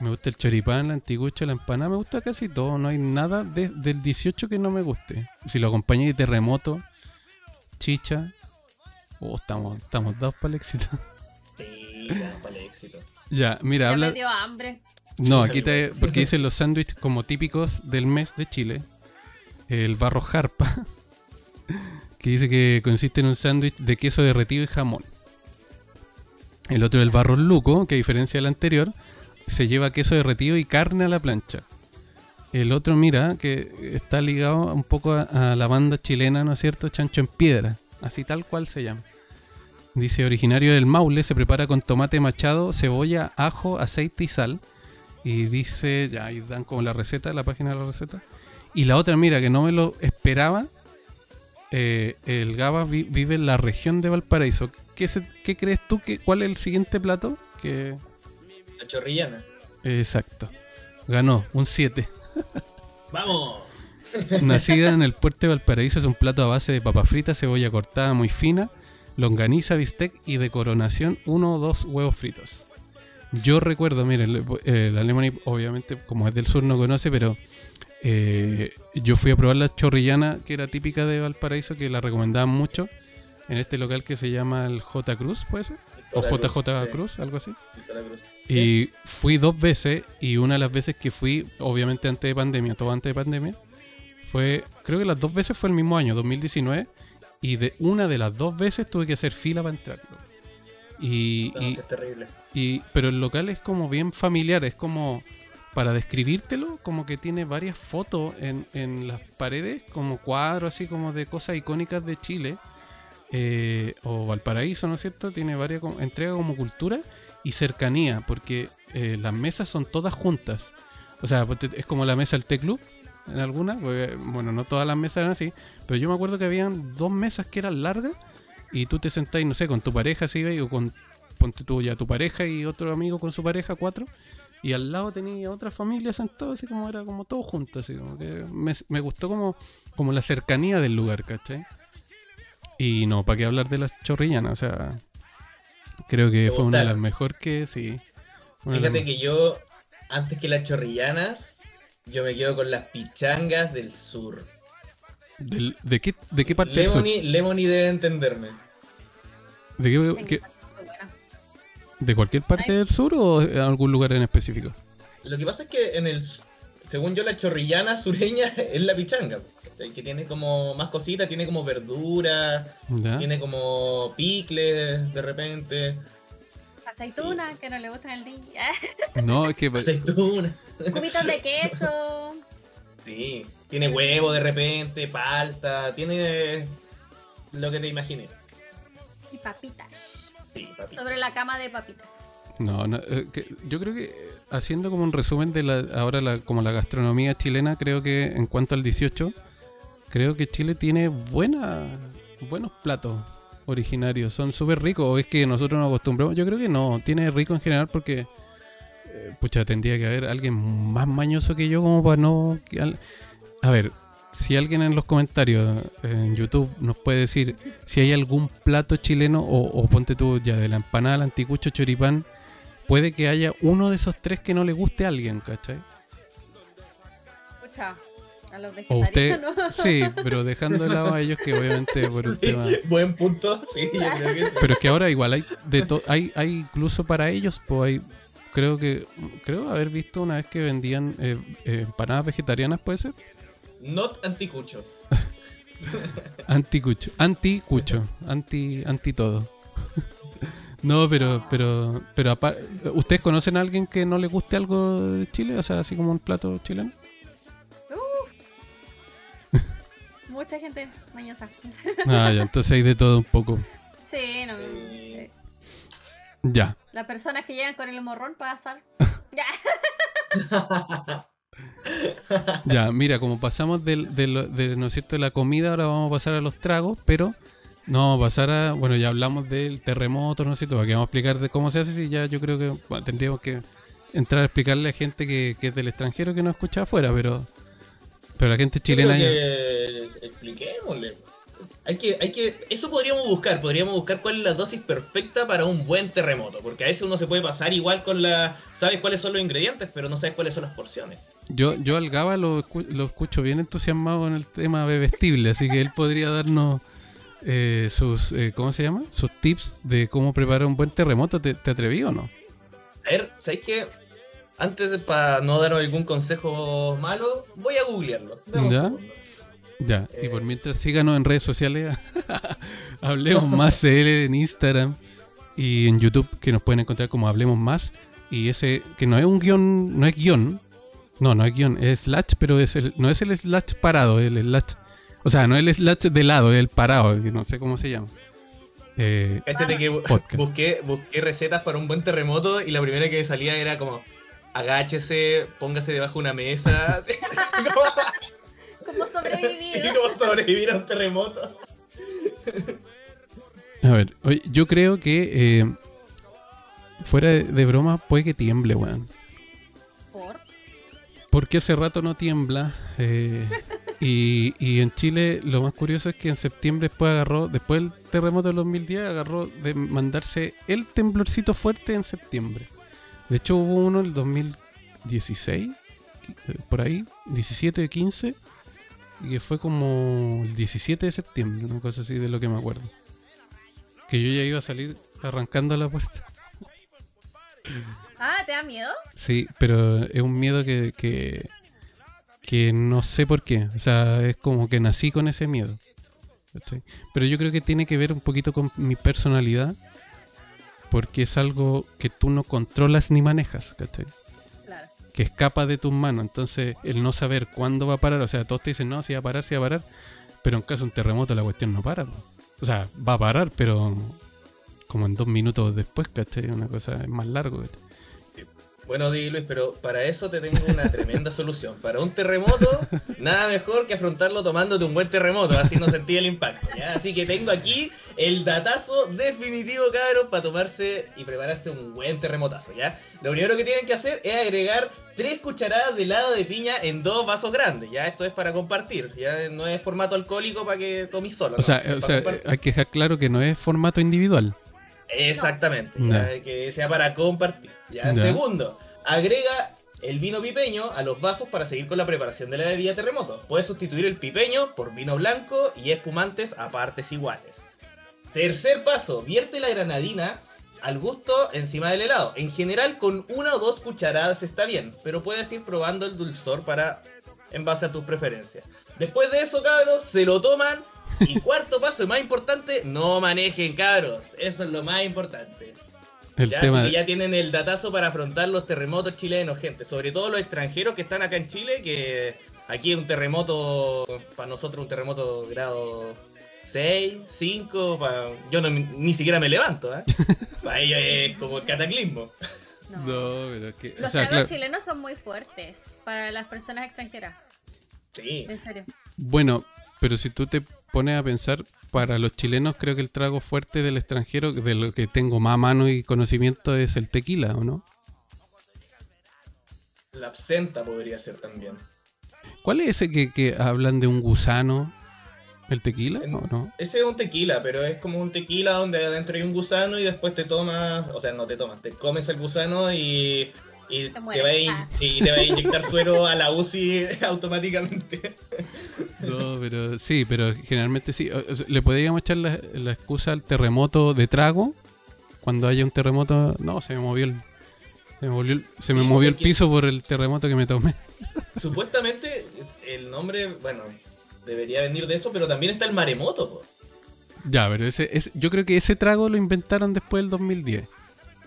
me gusta el choripán, el anticucho, la empanada, me gusta casi todo. No hay nada de- del 18 que no me guste. Si lo acompañé de terremoto, chicha, oh, estamos, estamos dados para el éxito. Sí, ya, para el éxito. ya, mira, ya habla. me dio hambre. No, aquí te, porque dicen los sándwiches como típicos del mes de Chile. El barro jarpa, (laughs) que dice que consiste en un sándwich de queso derretido y jamón. El otro el barro luco, que a diferencia del anterior, se lleva queso derretido y carne a la plancha. El otro, mira, que está ligado un poco a, a la banda chilena, ¿no es cierto? Chancho en piedra, así tal cual se llama. Dice, originario del Maule, se prepara con tomate machado, cebolla, ajo, aceite y sal. Y dice, ya, ahí dan como la receta, la página de la receta. Y la otra, mira, que no me lo esperaba. eh, el Gaba vi- vive en la región de Valparaíso. ¿Qué, se- qué crees tú? Que, ¿Cuál es el siguiente plato? Que, La chorrillana. exacto. Ganó, un 7. (laughs) ¡Vamos! Nacida en el puerto de Valparaíso, es un plato a base de papa frita, cebolla cortada muy fina, longaniza, bistec y de coronación uno o dos huevos fritos. Yo recuerdo, miren, eh, la Lemony obviamente como es del sur no conoce, pero eh, yo fui a probar la chorrillana que era típica de Valparaíso, que la recomendaban mucho en este local que se llama el J Cruz, ¿puede ser? O JJ sí, Cruz, algo así. Cruz. Sí. Y fui dos veces y una de las veces que fui, obviamente antes de pandemia, todo antes de pandemia, fue, creo que las dos veces fue el mismo año, 2019, y de una de las dos veces tuve que hacer fila para entrar. Y, No, y- es terrible. y- pero el local es como bien familiar, es como, para describírtelo, como que tiene varias fotos en, en las paredes, como cuadros así como de cosas icónicas de Chile. eh, o Valparaíso, ¿no es cierto? Tiene varias entrega como cultura y cercanía, porque eh, las mesas son todas juntas. O sea, ponte- es como la mesa del T-Club en algunas. porque, Bueno, no todas las mesas eran así, pero yo me acuerdo que habían dos mesas que eran largas y tú te sentás, no sé, con tu pareja, así, o con ponte tú ya tu pareja y otro amigo con su pareja, cuatro. Y al lado tenía otra familia sentada, así como era como todo junto, así como que me, me gustó como, como la cercanía del lugar, ¿cachai? Y no, ¿para qué hablar de las chorrillanas? O sea, creo que ¿Te fue una de las mejor que sí. las Fíjate que yo, antes que las chorrillanas, yo me quedo con las pichangas del sur. Del- ¿de, qué, ¿De qué parte del sur? Lemony, Lemony debe entenderme. ¿De, qué-. ¿De cualquier parte del sur o en algún lugar en específico? Lo que pasa es que en el, según yo, la chorrillana sureña (laughs) es la pichanga, que tiene como más cositas, tiene como verdura, ¿Ya? tiene como picles de repente, Aceituna, que no le gustan al niño. No, (laughs) es que aceituna, Cubitos de queso. sí, tiene huevo de repente, palta, tiene lo que te imagines. Y papitas. Sí, papi. Sobre la cama de papitas. No, no, eh, que yo creo que eh, haciendo como un resumen de la ahora la, como la gastronomía chilena, creo que en cuanto al 18, creo que Chile tiene buena, buenos platos originarios, son súper ricos, o es que nosotros nos acostumbramos, yo creo que no, tiene rico en general porque, eh, pucha, tendría que haber alguien más mañoso que yo como para no... A ver, si alguien en los comentarios en YouTube nos puede decir si hay algún plato chileno o, o ponte tú ya de la empanada, el anticucho, choripán, puede que haya uno de esos tres que no le guste a alguien, ¿cachai? A los O usted, (laughs) sí, pero dejando de lado a ellos que obviamente por el tema... Buen punto, sí, yo creo que sí. Pero es que ahora igual hay de to- hay, hay incluso para ellos, pues hay, creo que, creo haber visto una vez que vendían eh, eh, empanadas vegetarianas, puede ser, Not anticucho. (laughs) anticucho, anticucho, anti, anti todo. (laughs) No, pero, pero, pero ¿ustedes conocen a alguien que no le guste algo de Chile? O sea, así como un plato chileno. Mucha gente mañosa. Ah, ya, entonces hay de todo un poco. Sí, no. Eh. Ya. Las personas que llegan con el morrón para asar. Ya. (laughs) Ya, mira, como pasamos del, del- de, ¿no es cierto? de la comida, ahora vamos a pasar a los tragos, pero no vamos a pasar a, bueno, ya hablamos del terremoto, ¿no es cierto? Aquí vamos a explicar de cómo se hace, y ya yo creo que bueno, tendríamos que entrar a explicarle a gente que, que es del extranjero que no escucha afuera, pero, pero la gente chilena que expliquémosle. Hay que, hay que, eso podríamos buscar, podríamos buscar cuál es la dosis perfecta para un buen terremoto, porque a veces uno se puede pasar igual con la, sabes cuáles son los ingredientes, pero no sabes cuáles son las porciones. Yo, yo al Gaba lo, lo escucho bien entusiasmado con el tema bebestible, así que él podría darnos eh, sus, eh, ¿cómo se llama? Sus tips de cómo preparar un buen terremoto. ¿Te, te atreví o no? A ver, ¿sabes qué? Antes de para no dar algún consejo malo, voy a googlearlo. ¿Ya? Ya, y Eh. por mientras síganos en redes sociales, (laughs) Hablemos (laughs) Más CL en Instagram y en YouTube, que nos pueden encontrar como Hablemos Más. Y ese, que no es un guion, no es guion, no, no es guion, es slash, pero es el, no es el slash parado, es el slash, o sea, no es el slash de lado, es el parado, que no sé cómo se llama. Eh, que bu- Podcast. busqué, busqué recetas para un buen terremoto y la primera que salía era como agáchese, póngase debajo de una mesa. (laughs) ¿Cómo sobrevivir? (laughs) cómo sobrevivir a un terremoto. a ver, yo creo que eh, fuera de, de broma puede que tiemble, weón. ¿Por? Porque hace rato no tiembla. eh, y, y en Chile lo más curioso es que en septiembre después agarró, después del terremoto del 2010, agarró de mandarse el temblorcito fuerte en septiembre. De hecho hubo uno el 2016, eh, por ahí, 17, 15, y que fue como el 17 de septiembre, una cosa así de lo que me acuerdo. Que yo ya iba a salir arrancando a la puerta. Ah, ¿te da miedo? Sí, pero es un miedo que, que, que no sé por qué. O sea, es como que nací con ese miedo. Pero yo creo que tiene que ver un poquito con mi personalidad. Porque es algo que tú no controlas ni manejas, ¿cachai? Claro. Que escapa de tus manos. Entonces, el no saber cuándo va a parar. O sea, todos te dicen, no, si va a parar, si va a parar. Pero en caso de un terremoto, la cuestión no para. O sea, va a parar, pero como en dos minutos después, ¿cachai? Una cosa es más largo. ¿cachai? Bueno, Di Luis, pero para eso te tengo una tremenda solución. Para un terremoto, nada mejor que afrontarlo tomándote un buen terremoto, así no sentí el impacto. ¿ya? Así que tengo aquí el datazo definitivo, cabros, para tomarse y prepararse un buen terremotazo, ¿ya? Lo primero que tienen que hacer es agregar tres cucharadas de helado de piña en dos vasos grandes, ¿ya? Esto es para compartir, ya no es formato alcohólico para que tomes solo. O ¿no? sea, o hay que dejar claro que no es formato individual. Exactamente, No. ya, que sea para compartir. ¿ya? Ya. Segundo, agrega el vino pipeño a los vasos para seguir con la preparación de la bebida terremoto. Puedes sustituir el pipeño por vino blanco y espumantes a partes iguales. Tercer paso, vierte la granadina al gusto encima del helado. En general con una o dos cucharadas está bien, pero puedes ir probando el dulzor para en base a tus preferencias. Después de eso, cabros, se lo toman. Y cuarto paso, y más importante, no manejen, cabros. Eso es lo más importante. El Ya, tema ya tienen el datazo para afrontar los terremotos chilenos, gente. Sobre todo los extranjeros que están acá en Chile, que aquí un terremoto, para nosotros un terremoto grado 6, 5, pa- yo no- ni siquiera me levanto, ¿eh? (laughs) para ellos es como el cataclismo. No. No, pero es que. Los o sea, tragos claro. chilenos son muy fuertes para las personas extranjeras. Sí, En serio. Bueno, pero si tú te pones a pensar, para los chilenos creo que el trago fuerte del extranjero, de lo que tengo más mano y conocimiento, es el tequila, ¿o no? la absenta podría ser también. ¿Cuál es ese que, que hablan de un gusano? ¿El tequila En- o no? Ese es un tequila, pero es como un tequila donde adentro hay un gusano y después te tomas, o sea, no te tomas, te comes el gusano y, y Te te, mueres. va a, in- Ah. sí, te va a inyectar (laughs) suero a la UCI (laughs) automáticamente. No, pero sí, pero generalmente sí. O- o sea, ¿Le podríamos echar la, la excusa al terremoto de trago? Cuando haya un terremoto, no, se me movió el, se me, movió el- se me Sí, movió el porque- piso por el terremoto que me tomé. (laughs) Supuestamente es- el nombre, bueno, debería venir de eso, pero también está el maremoto. po. Ya, pero ese, ese- yo creo que ese trago lo inventaron después del 2010.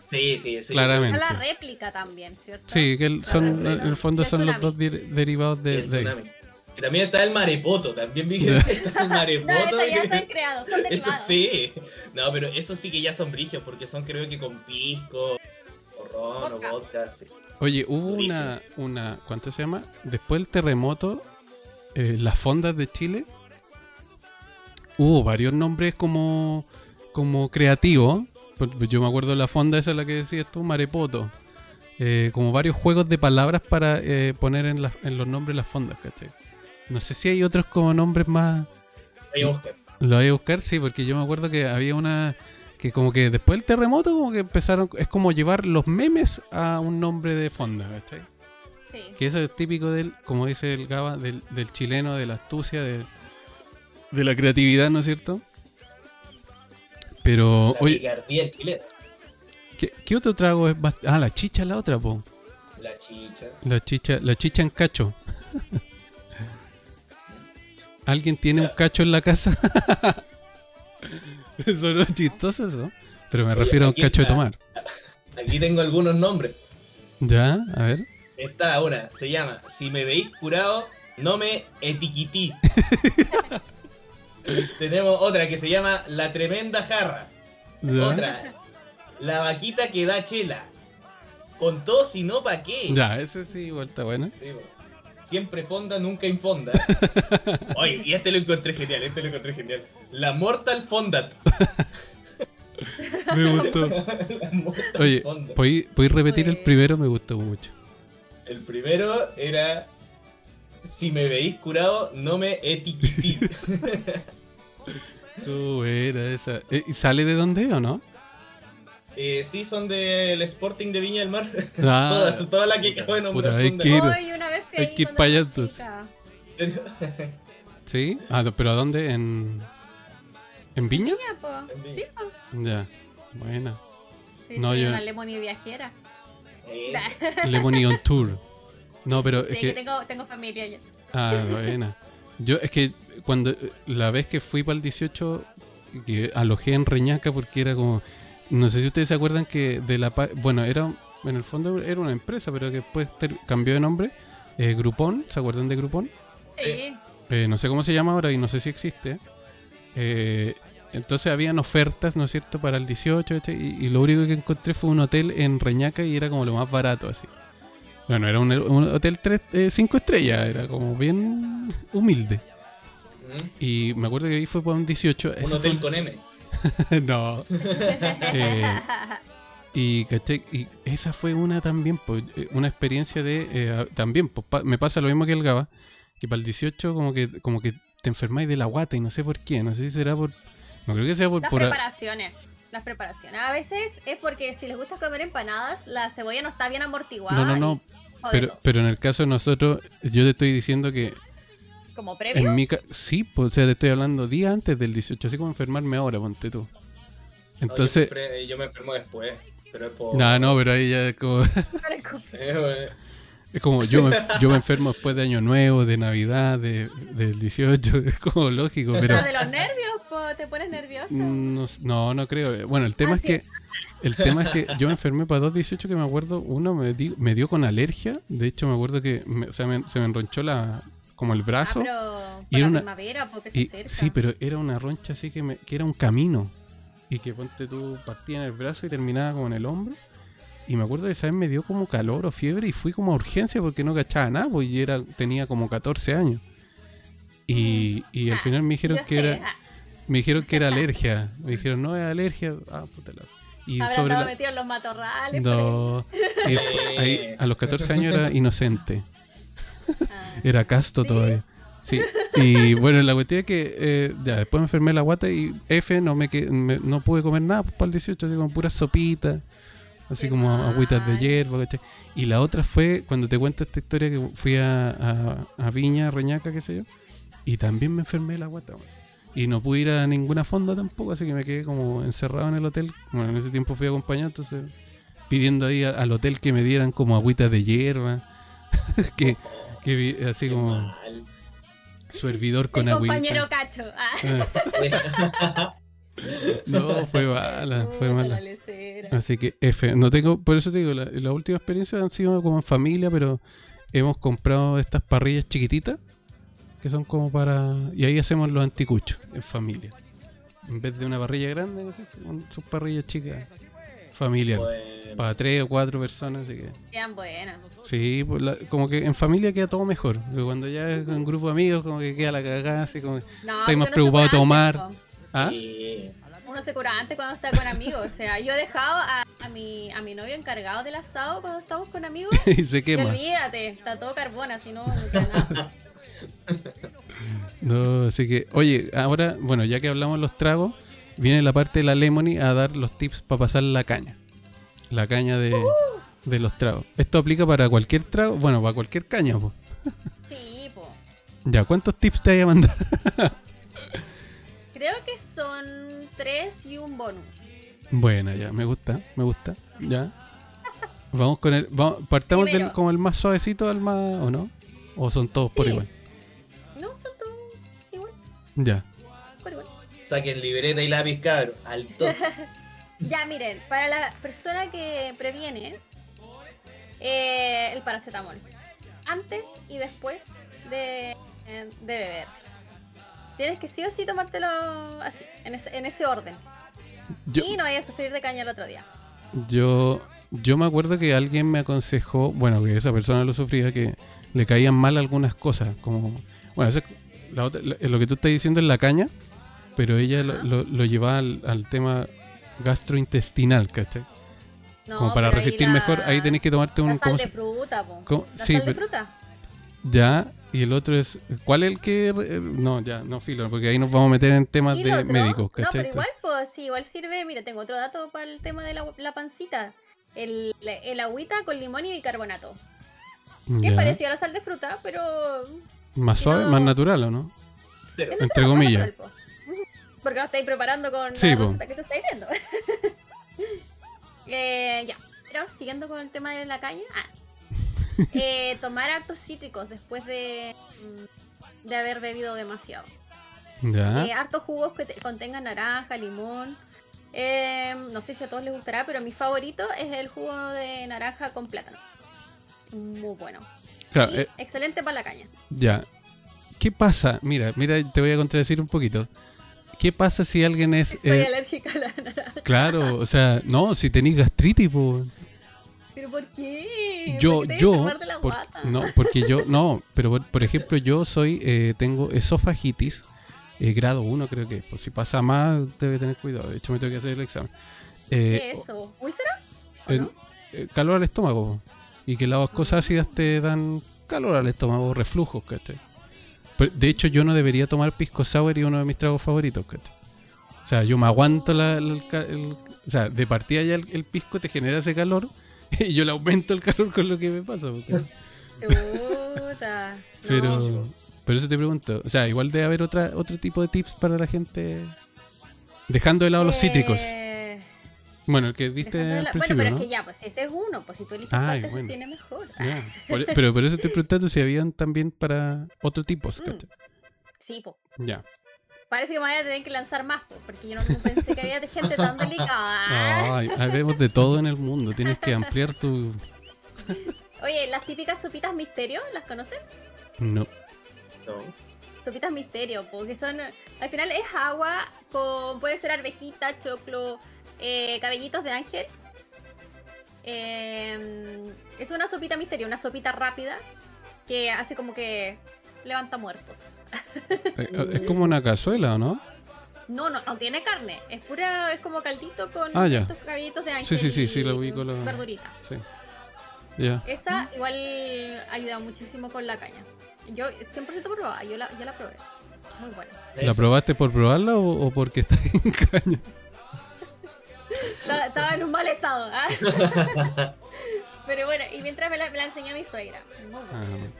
Sí, sí, sí. Claramente. Está la réplica también, ¿cierto? Sí, que el- son, en el fondo son los dos derivados de, el. Y también está el marepoto, también vi que está el No, marepoto. eso ya que- se han creado, son (laughs) Eso sí. No, pero eso sí que ya son brigios, porque son creo que con pisco, o ron, Vodka. o vodka, sí. Oye, hubo Durísimo. una, una, ¿cuánto se llama? Después del terremoto, eh, las fondas de Chile, hubo varios nombres como, como creativos. Por- Yo me acuerdo de la fonda esa la que decías tú, Marepoto. Eh, como varios juegos de palabras para eh, poner en, las- en los nombres las fondas, ¿cachai? No sé si hay otros como nombres más... Ahí busca. Lo voy a buscar, sí, porque yo me acuerdo que había una que como que después del terremoto como que empezaron, es como llevar los memes a un nombre de fonda, ¿cachai? Sí. Que eso es típico del, como dice el Gaba, del, del chileno, de la astucia, de, de la creatividad, ¿no es cierto? Pero, La oye, picardía chilena. ¿qué, qué otro trago es bast- Ah, la chicha es la otra, po. La chicha. La chicha, la chicha en cacho. ¿Alguien tiene un cacho en la casa? (laughs) eso no es chistoso eso. Pero me Oye, refiero a un cacho de está. tomar. Aquí tengo algunos nombres. ¿Ya? A ver. Esta una se llama Si me veis curado, no me etiquití. (laughs) Tenemos otra que se llama La Tremenda Jarra. ¿Ya? Otra, La Vaquita que da chela. Con todo, si no, ¿pa' qué? Ya, ese sí, igual está bueno. Sí, po. Siempre fonda, nunca infonda. (laughs) Oye, y este lo encontré genial, este lo encontré genial. La Mortal Fondat. Me gustó. (laughs) La Mortal Oye, Fondat. ¿podéis repetir el primero? Me gustó mucho. El primero era. Si me veis curado, no me etiquití. (laughs) Buena esa. Eh, ¿Y sale de dónde o no? Eh, sí, son del Sporting de Viña del Mar. (laughs) Ah, todas, todas las que acabo de nombrar. Puta, hay que ir. Hoy una vez fui Hay ahí que ir era. ¿Sí? Ah, ¿pero a dónde? ¿En, ¿en Viña? Ya, po. En Viña. Sí, po. Ya, buena. Sí, No, soy yo- una Lemony viajera. Eh, (laughs) Lemony on Tour. No, pero Sí, es que que... tengo, tengo familia ya. Ah, buena. Yo, es que cuando... La vez que fui para el 18, que alojé en Reñaca porque era como... No sé si ustedes se acuerdan que de la... Bueno, era... En el fondo era una empresa, pero que después cambió de nombre. Eh, Groupon, ¿se acuerdan de Groupon? Sí. Eh, no sé cómo se llama ahora y no sé si existe. Eh, entonces habían ofertas, ¿no es cierto?, para el 18, ¿cachai? y, y lo único que encontré fue un hotel en Reñaca y era como lo más barato, así. Bueno, era un, un hotel 5 estrellas, era como bien humilde. Y me acuerdo que ahí fue para un 18. Un hotel fue- con M. (laughs) no. Eh, y, ¿cachai? y esa fue una también, pues, eh, una experiencia de... eh, también, pues, pa- me pasa lo mismo que el Gaba, que para el 18 como que, como que te enfermáis de la guata y no sé por qué, no sé si será por... No creo que sea por... Las por preparaciones. Las preparaciones. A veces es porque si les gusta comer empanadas, la cebolla no está bien amortiguada. no, no, no, y pero, pero en el caso de nosotros, yo te estoy diciendo que Como previo. en mi ca- sí, pues, o sea, te estoy hablando días antes del 18, así como enfermarme ahora, ponte tú. No, Entonces, yo, siempre- yo me enfermo después. Pero es por. no, no, pero ahí ya es como... Eh, (laughs) Es como yo me, yo me enfermo después de Año Nuevo, de Navidad, de, del 18, (laughs) es como lógico, pero Pero de los nervios, po, te pones nervioso. mm, no, no, no creo. Bueno, el tema Ah, es sí. que el tema es que yo me enfermé para dos 18 que me acuerdo, uno me, di- me dio con alergia, de hecho me acuerdo que me- o sea, me- se me enronchó la como el ah, brazo pero y era la una- primavera, porque se y acerca. sí, pero era una roncha así que me, que era un camino y que ponte tú partía en el brazo y terminaba como en el hombro. Y me acuerdo que esa vez me dio como calor o fiebre y fui como a urgencia porque no cachaba nada, pues y era, tenía como 14 años. Y, y al Ah, final me dijeron que sé, era, ah, me dijeron que era (laughs) alergia. Me dijeron, no es alergia. Ah, puta la. Y habrá sobre estado la. metido en los matorrales. No. Y después- ahí, (laughs) a los 14 años era inocente. (laughs) Era casto ¿Sí? todavía. Sí. Y bueno, la cuestión es que eh, ya después me enfermé la guata y F no me, que- me- no pude comer nada para el 18, así como puras sopitas, así Qué como agüitas de mal. hierba, ¿cachai? Y la otra fue cuando te cuento esta historia que fui a, a- a Viña, Reñaca, qué sé yo, y también me enfermé la guata. Y no pude ir a ninguna fonda tampoco, así que me quedé como encerrado en el hotel. Bueno, en ese tiempo fui acompañado, entonces pidiendo ahí a- al hotel que me dieran como agüitas de hierba, (laughs) que, que así qué como mal. su hervidor con agüita. compañero cacho. Ah. (laughs) No, fue mala, fue mala. Así que F, no tengo, por eso te digo, la- las últimas experiencias han sido como en familia, pero hemos comprado estas parrillas chiquititas que son como para y ahí hacemos los anticuchos en familia. En vez de una parrilla grande, ¿no son parrillas chicas Bueno, para tres o cuatro personas, así que Quedan buenas. sí, pues la- como que en familia queda todo mejor, porque cuando ya es en grupo de amigos como que queda la cagada, así como No, Estoy más preocupado de tomar. ¿ah? sí. Uno se cura antes cuando está con amigos. O sea, yo he dejado a, a mi, a mi novio encargado del asado cuando estamos con amigos. (laughs) y se Y quema. olvídate, está todo carbona, si no, no. No, así que, oye, ahora, bueno, ya que hablamos de los tragos, viene la parte de la Lemony a dar los tips para pasar la caña. La caña de, de los tragos. Esto aplica para cualquier trago, bueno, para cualquier caña, po. Sí, po. Ya, ¿cuántos tips te hay a mandar? Creo que son tres y un bonus. Bueno, ya, me gusta, me gusta. Ya. Vamos con el. Vamos, partamos del, como el más suavecito al más. ¿O no? ¿O son todos por igual? No, son todos igual, Ya. Saquen libreta y lápiz, cabro. Alto. (laughs) Ya, miren, para la persona que previene eh, el paracetamol, antes y después de, eh, de beber. Tienes que sí o sí tomártelo así, en ese, en ese orden. Yo, Y no vayas a sufrir de caña el otro día. Yo, yo me acuerdo que alguien me aconsejó, bueno, que esa persona lo sufría, que le caían mal algunas cosas, como, bueno, eso es la otra- la- lo que tú estás diciendo es la caña, pero ella lo, lo- lo llevaba al, al tema gastrointestinal, ¿cachai? No, como para resistir la- mejor, ahí tenés que tomarte un... La sal ¿cómo de fruta, po. La Sí, sal de fruta. Ya, y el otro es, ¿cuál es el que... eh, No, ya, no filo, porque ahí nos vamos a meter en temas ¿Y de otro? médicos, No, ¿cachai? pero igual, pues sí, igual sirve. Mira, tengo otro dato para el tema de la, la pancita. El, el agüita con limón y bicarbonato. Que es parecido a la sal de fruta, pero. Más suave, no- más natural, ¿o no? Entre comillas. natural. Porque lo estáis preparando con Sí, la que tú estáis viendo. (laughs) eh, ya. Pero siguiendo con el tema de la caña. ah. (laughs) Eh, tomar hartos cítricos después de, mm, de haber bebido demasiado. Ya. Eh, hartos jugos que te- contengan naranja, limón. Eh, no sé si a todos les gustará, pero mi favorito es el jugo de naranja con plátano. Muy bueno. Claro, Y eh, excelente para la caña. Ya. ¿Qué pasa? Mira, mira, te voy a contradecir un poquito. ¿Qué pasa si alguien es... Soy eh, alérgica a la naranja. claro, o sea, no, si tenéis gastritis, po. ¿Pero por qué? Yo, ¿Por qué yo, de la por- no, porque yo, no, pero por, por ejemplo, yo soy, eh, tengo esofagitis, eh, grado 1 creo que, por si pasa más, debe tener cuidado, de hecho me tengo que hacer el examen. ¿Qué es eso? ¿Úlcera? ¿O eh, no? eh, calor al estómago, y que las cosas ácidas te dan calor al estómago, reflujos, ¿cachai? De hecho, yo no debería tomar pisco sour y uno de mis tragos favoritos, ¿cachai? O sea, yo me aguanto la, el, O sea, de partida ya el, pisco te genera ese calor (laughs) y yo le aumento el calor con lo que me pasa. Puta. Pero, No. pero eso te pregunto. O sea, igual debe haber otra, otro tipo de tips para la gente. Dejando de lado los cítricos. Bueno, el que diste al la- principio, Bueno, pero ¿no? es que ya, pues ese es uno, pues si tú eliges Ay, cuál te bueno. tiene mejor. Por- pero por eso estoy preguntando si habían también para otro tipo. Mm. Sí, pues. Ya. Parece que me voy a tener que lanzar más, po, porque yo no pensé que había gente tan (laughs) delicada. Ay, ay, vemos de todo en el mundo. Tienes que ampliar tu. (laughs) Oye, las típicas sopitas misterio, ¿las conocen? No. No. Sopitas misterio, porque son. Al final es agua con. Puede ser arvejita, choclo, eh, cabellitos de ángel. Eh, es una sopita misterio, una sopita rápida que hace como que levanta muertos. Eh, Es como una cazuela, ¿o no? No, no, no tiene carne. Es pura, es como caldito con Ah, ya. estos cabellitos de ángel. Sí, sí, sí, sí, lo ubico, lo- Verdurita. Sí. Ya. Esa igual ayuda muchísimo con la caña. Yo 100% probada, yo la, ya la probé. Muy buena. ¿La probaste por probarla o, o porque está en caña? Estaba, estaba en un mal estado. ¿ah? (laughs) Pero bueno, y mientras me la, me la enseñó mi suegra. Muy buena. Bueno.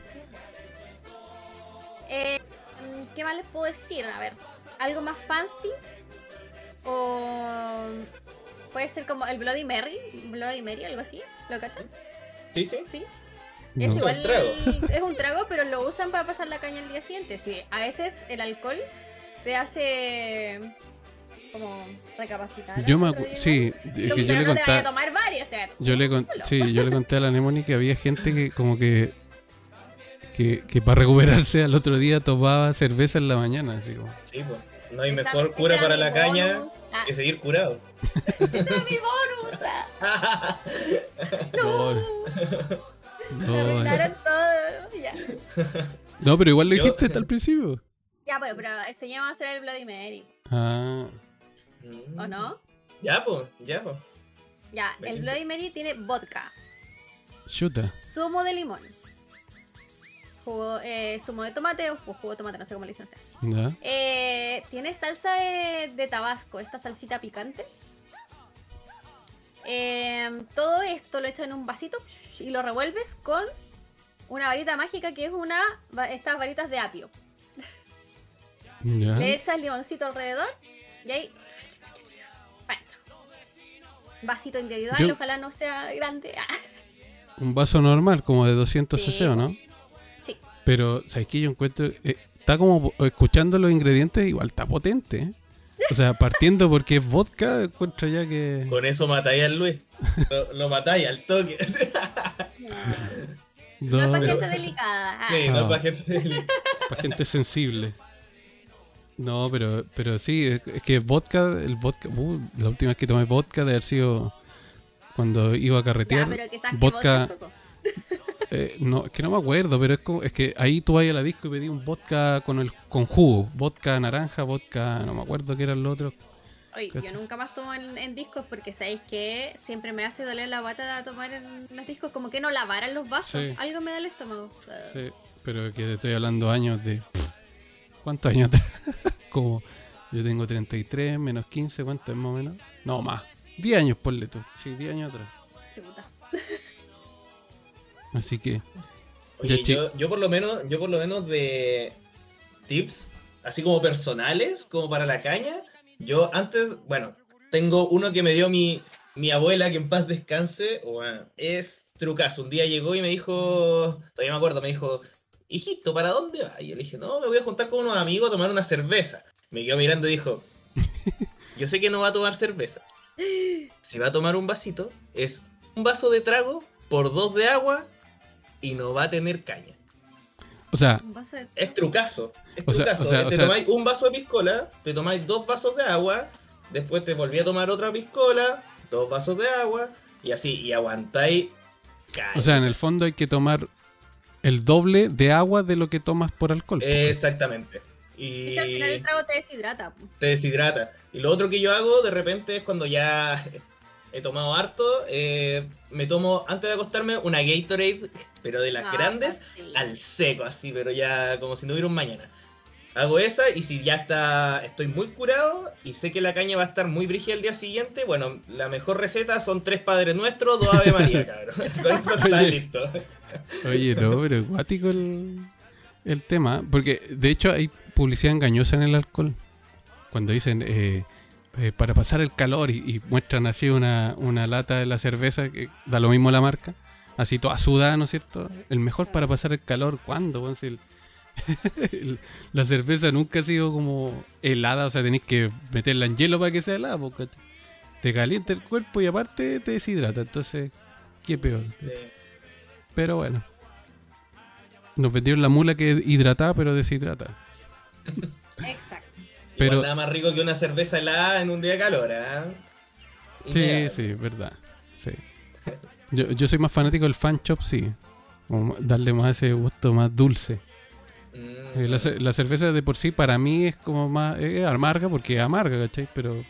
Eh, ¿Qué más les puedo decir? A ver, algo más fancy. O puede ser como el Bloody Mary. Bloody Mary, algo así. ¿Lo cachan? Sí, sí. Sí. No. Es un igual, trago. (laughs) es un trago, pero lo usan para pasar la caña el día siguiente. Sí, a veces el alcohol te hace como recapacitar. Yo me sí, es Tú- que yo le no tomar varios, a yo le con- sí, yo le conté a la Nemoni que había gente que como que que, que para (laughs) recuperarse al otro día tomaba cerveza en la mañana, así como. Sí, pues. No hay Esa- mejor cura para la caña. Ah, que seguir curado. (laughs) ese era mi bonus. ah. (laughs) No, no, arruinaron todo. Ya. no, pero igual lo Yo- dijiste hasta el principio. ya, pero, pero enseñamos a hacer el Bloody Mary. Ah, ¿O no? Ya, pues, ya, pues. Ya, el. Bloody Mary tiene vodka, chuta. zumo de limón, jugo, eh, zumo de tomate o ju- jugo de tomate, no sé cómo le dicen ustedes. Ya. Eh, tiene salsa de, de tabasco, esta salsita picante. Eh, todo esto lo echas en un vasito y lo revuelves con una varita mágica que es una estas varitas de apio. Ya. Le echas limoncito alrededor y ahí dentro. Vasito individual, Yo- ojalá no sea grande. Ah, Un vaso normal, como de 200 Sí. cc, ¿o no? sí. Pero, ¿sabes qué? Yo encuentro. eh, está como escuchando los ingredientes, igual está potente. ¿eh? O sea, partiendo porque es vodka, encuentro ya que. Con eso matáis al Luis. (laughs) Lo, lo matáis al toque. (laughs) No, es para gente delicada. ah. Sí, Ah. no para gente del- para gente sensible. No, pero, pero sí, es, que vodka, el vodka, uh, la última vez que tomé vodka de haber sido cuando iba a Ya, carretear. pero quizás que vodka, vodka, Coco. (laughs) eh, no, es que no me acuerdo, pero es como, es que ahí tú vas a la disco y pedí un vodka con el con jugo, vodka naranja, vodka, no me acuerdo qué era el otro. Oye, yo nunca más tomo en, en discos porque sabéis que siempre me hace doler la guata de tomar en los discos, como que no lavaran los vasos. Sí. Algo me da el estómago. Sí, pero que te estoy hablando años de ¿cuántos años atrás? (laughs) como yo tengo 33 menos 15, ¿cuánto es más o menos? No, más. 10 años ponle tú. Sí, 10 años atrás. (laughs) Así que Oye, yo, yo por lo menos, yo por lo menos de tips, así como personales, como para la caña, yo antes, bueno, tengo uno que me dio mi, mi abuela, que en paz descanse, bueno, es trucazo. Un día llegó y me dijo, todavía me acuerdo, me dijo, hijito, ¿para dónde vas? Y yo le dije, no, me voy a juntar con unos amigos a tomar una cerveza. Me quedó mirando y dijo, yo sé que no va a tomar cerveza. Si va a tomar un vasito, es un vaso de trago por dos de agua y no va a tener caña. O sea, Es trucazo. Es O sea, trucazo. o sea, o te sea- tomáis un vaso de piscola, te tomáis dos vasos de agua, después te volví a tomar otra piscola, dos vasos de agua, y así, y aguantáis. o sea, en el fondo hay que tomar el doble de agua de lo que tomas por alcohol. Exactamente. Es que al final el Y trago te deshidrata. te deshidrata. Y lo otro que yo hago de repente es cuando ya (laughs) he tomado harto, eh, me tomo antes de acostarme una Gatorade, pero de las Ah, grandes, sí. al seco, así, pero ya como si no hubiera un mañana. Hago esa y si ya está, estoy muy curado y sé que la caña va a estar muy brígida el día siguiente, bueno, la mejor receta son tres Padres Nuestros, dos Ave María, (laughs) cabrón. (laughs) Con eso está listo. Oye, no, pero guático el, el tema. Porque de hecho hay publicidad engañosa en el alcohol. Cuando dicen eh, eh, para pasar el calor y, muestran así una, una lata de la cerveza, que da lo mismo la marca, así toda sudada, ¿no es cierto? El mejor para pasar el calor, ¿cuándo? Si (laughs) la cerveza nunca ha sido como helada, o sea, tenéis que meterla en hielo para que sea helada, porque te calienta el cuerpo y aparte te deshidrata. Entonces, qué peor. Pero bueno. Nos vendieron la mula que hidrata, pero deshidrata. Exacto. Pero- Igual nada más rico que una cerveza helada en un día de calor, ¿ah? Sí, Innegable. sí, es verdad. Sí. Yo, yo soy más fanático del fan chop, sí. Como darle más ese gusto más dulce. Mm. Eh, La, la cerveza de por sí para mí es como más es amarga porque es amarga, ¿cachai? Pero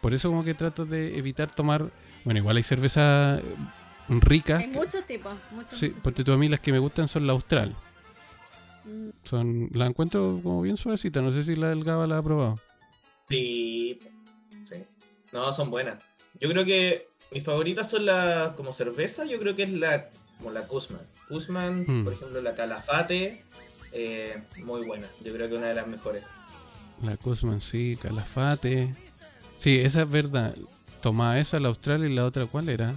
por eso como que trato de evitar tomar... Bueno, igual hay cerveza eh, rica. Hay muchos tipos. Muchos, Sí, muchos porque tú a mí las que me gustan son la austral. Mm, Son, la encuentro como bien suavecita. No sé si la del Gaba la ha probado. Sí, sí. No, son buenas. Yo creo que mis favoritas son las como cerveza, yo creo que es la como la Kuzman. Kuzman, Hmm. por ejemplo, la Calafate, eh, muy buena. Yo creo que una de las mejores. La Cosman, sí, Calafate. Sí, esa es verdad. Tomaba esa, la Austral y la otra, ¿cuál era?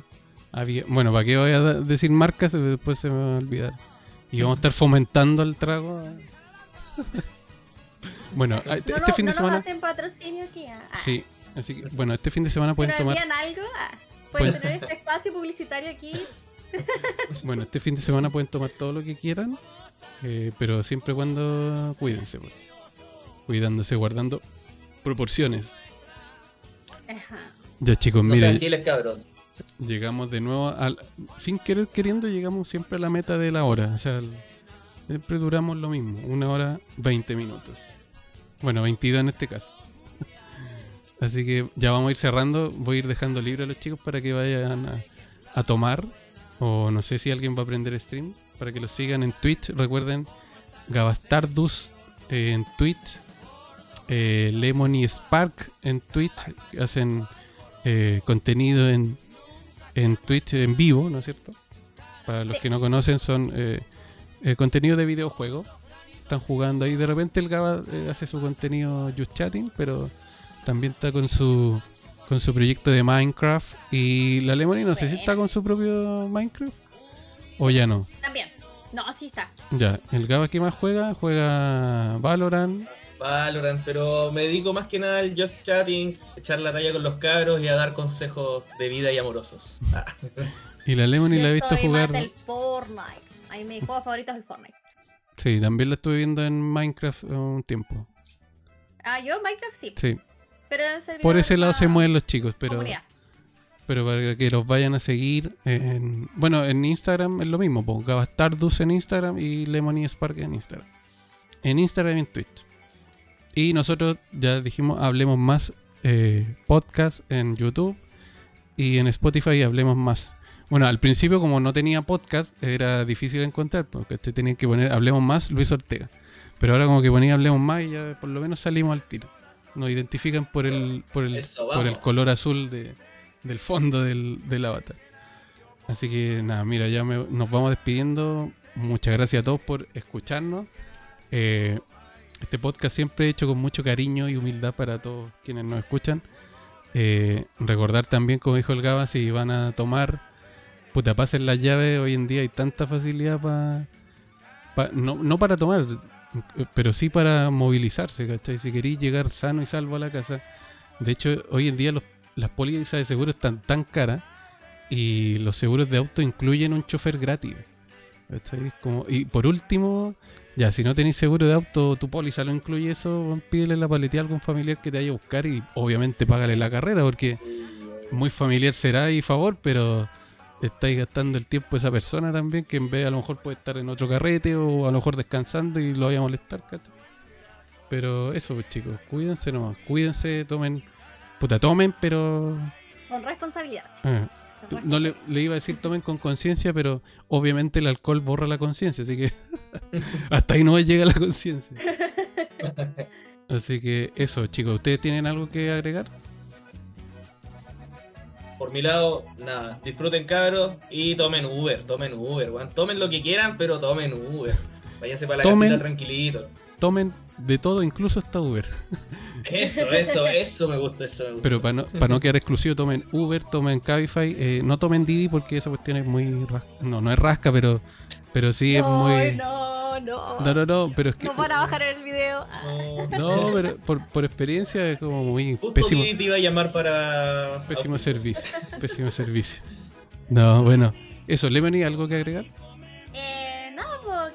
Había, bueno, ¿para qué voy a decir marcas? Después se me va a olvidar. Y vamos a estar fomentando el trago. (laughs) bueno, ah, este, No, este no, fin de no semana. nos hacen patrocinio aquí. ah. Ah. Sí, así que, bueno, este fin de semana pueden nos tomar. algo, ah, pueden Pueden- tener (laughs) este espacio publicitario aquí. (laughs) Bueno, este fin de semana pueden tomar todo lo que quieran. eh, pero siempre y cuando cuídense. pues. Cuidándose, guardando proporciones. Ajá. Ya, chicos, No Llegamos de nuevo al. Sin querer queriendo, llegamos siempre a la meta de la hora. O sea, siempre duramos lo mismo. Una hora, 20 minutos. Bueno, 22 en este caso. (laughs) Así que ya vamos a ir cerrando. Voy a ir dejando libre a los chicos para que vayan a, tomar. O no sé si alguien va a aprender stream. Para que los sigan en Twitch. Recuerden, Gabastardus eh, en Twitch. Eh, Lemon y Spark en Twitch. Hacen eh, contenido en, en Twitch en vivo, ¿no es cierto? Para los Sí. que no conocen, son eh, eh, contenido de videojuego. Están jugando ahí. De repente el Gaba eh, hace su contenido just chatting, pero también está con su con su proyecto de Minecraft. Y la Lemony no sé si está con su propio Minecraft. O ya no. También. No, sí está. Ya, el Gaba que más juega, juega Valorant. Valorant, pero me dedico más que nada al just chatting, echar la talla con los cabros y a dar consejos de vida y amorosos. Ah, (laughs) Y la Lemony Yo la he visto jugar. más del Fortnite. A mí mi juego (laughs) favorito es el Fortnite. Sí, también la estuve viendo en Minecraft un tiempo. Ah, yo Minecraft sí. Sí, Pero en por ese lado se mueven los chicos, pero. comunidad. Pero para que los vayan a seguir en... Bueno, en Instagram es lo mismo, Gabastardus en Instagram y Lemony Spark en Instagram. En Instagram y en Twitch. Y nosotros ya dijimos, hablemos más eh, podcast en YouTube y en Spotify hablemos más. Bueno, al principio como no tenía podcast era difícil encontrar, porque te tenían que poner hablemos más Luis Ortega. Pero ahora como que ponía hablemos más y ya por lo menos salimos al tiro. Nos identifican por el, por el, por el color azul de, del fondo del, del avatar. Así que nada, mira, ya me- nos vamos despidiendo. Muchas gracias a todos por escucharnos. Eh, este podcast siempre hecho con mucho cariño y humildad para todos quienes nos escuchan. Eh, recordar también, como dijo el Gaba, si van a tomar, puta, pasen las llaves. Hoy en día hay tanta facilidad para. no, no para tomar, pero sí para movilizarse, ¿cachai? Si queréis llegar sano y salvo a la casa. De hecho, hoy en día los las pólizas de seguro están tan caras y los seguros de auto incluyen un chofer gratis. ¿cachai? Y por último, ya, si no tenéis seguro de auto, tu póliza lo incluye eso, pídele la paletía a algún familiar que te vaya a buscar y obviamente págale la carrera, porque muy familiar será y favor, pero estáis gastando el tiempo de esa persona también, que en vez a lo mejor puede estar en otro carrete o a lo mejor descansando y lo vaya a molestar, ¿cachai? Pero eso, pues chicos, cuídense nomás, cuídense, tomen, puta, tomen, pero... Con responsabilidad. ah, no le, le iba a decir tomen con conciencia, pero obviamente el alcohol borra la conciencia, así que (laughs) hasta ahí no llega la conciencia. (laughs) Así que eso, chicos, ¿ustedes tienen algo que agregar? Por mi lado, nada, disfruten cabros y tomen Uber, tomen Uber, weón. Tomen lo que quieran, pero tomen Uber. Váyanse para la Tomen- casita tranquilito. Tomen de todo, incluso hasta Uber. Eso, eso, eso me gusta, eso me gusta. Pero para no, para no quedar exclusivo, tomen Uber, tomen Cabify, eh, no tomen Didi porque esa cuestión es muy rasca. No, no es rasca, pero, pero sí es no, muy... no, no. No, no, no, pero es que... Nos van a bajar el video. No, No, pero por, por experiencia es como muy Justo pésimo, Didi te iba a llamar para. pésimo servicio. Pésimo servicio. No, bueno. Eso, ¿Lemony algo que agregar?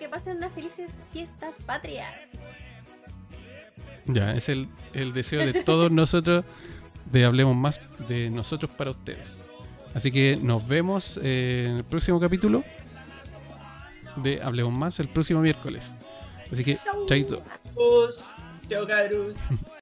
Que pasen unas felices fiestas patrias. Ya, es el, el deseo de todos (laughs) nosotros de hablemos más de nosotros para ustedes. Así que nos vemos eh, en el próximo capítulo de Hablemos más el próximo miércoles. Así que, chaito. Chao, cabros. (laughs)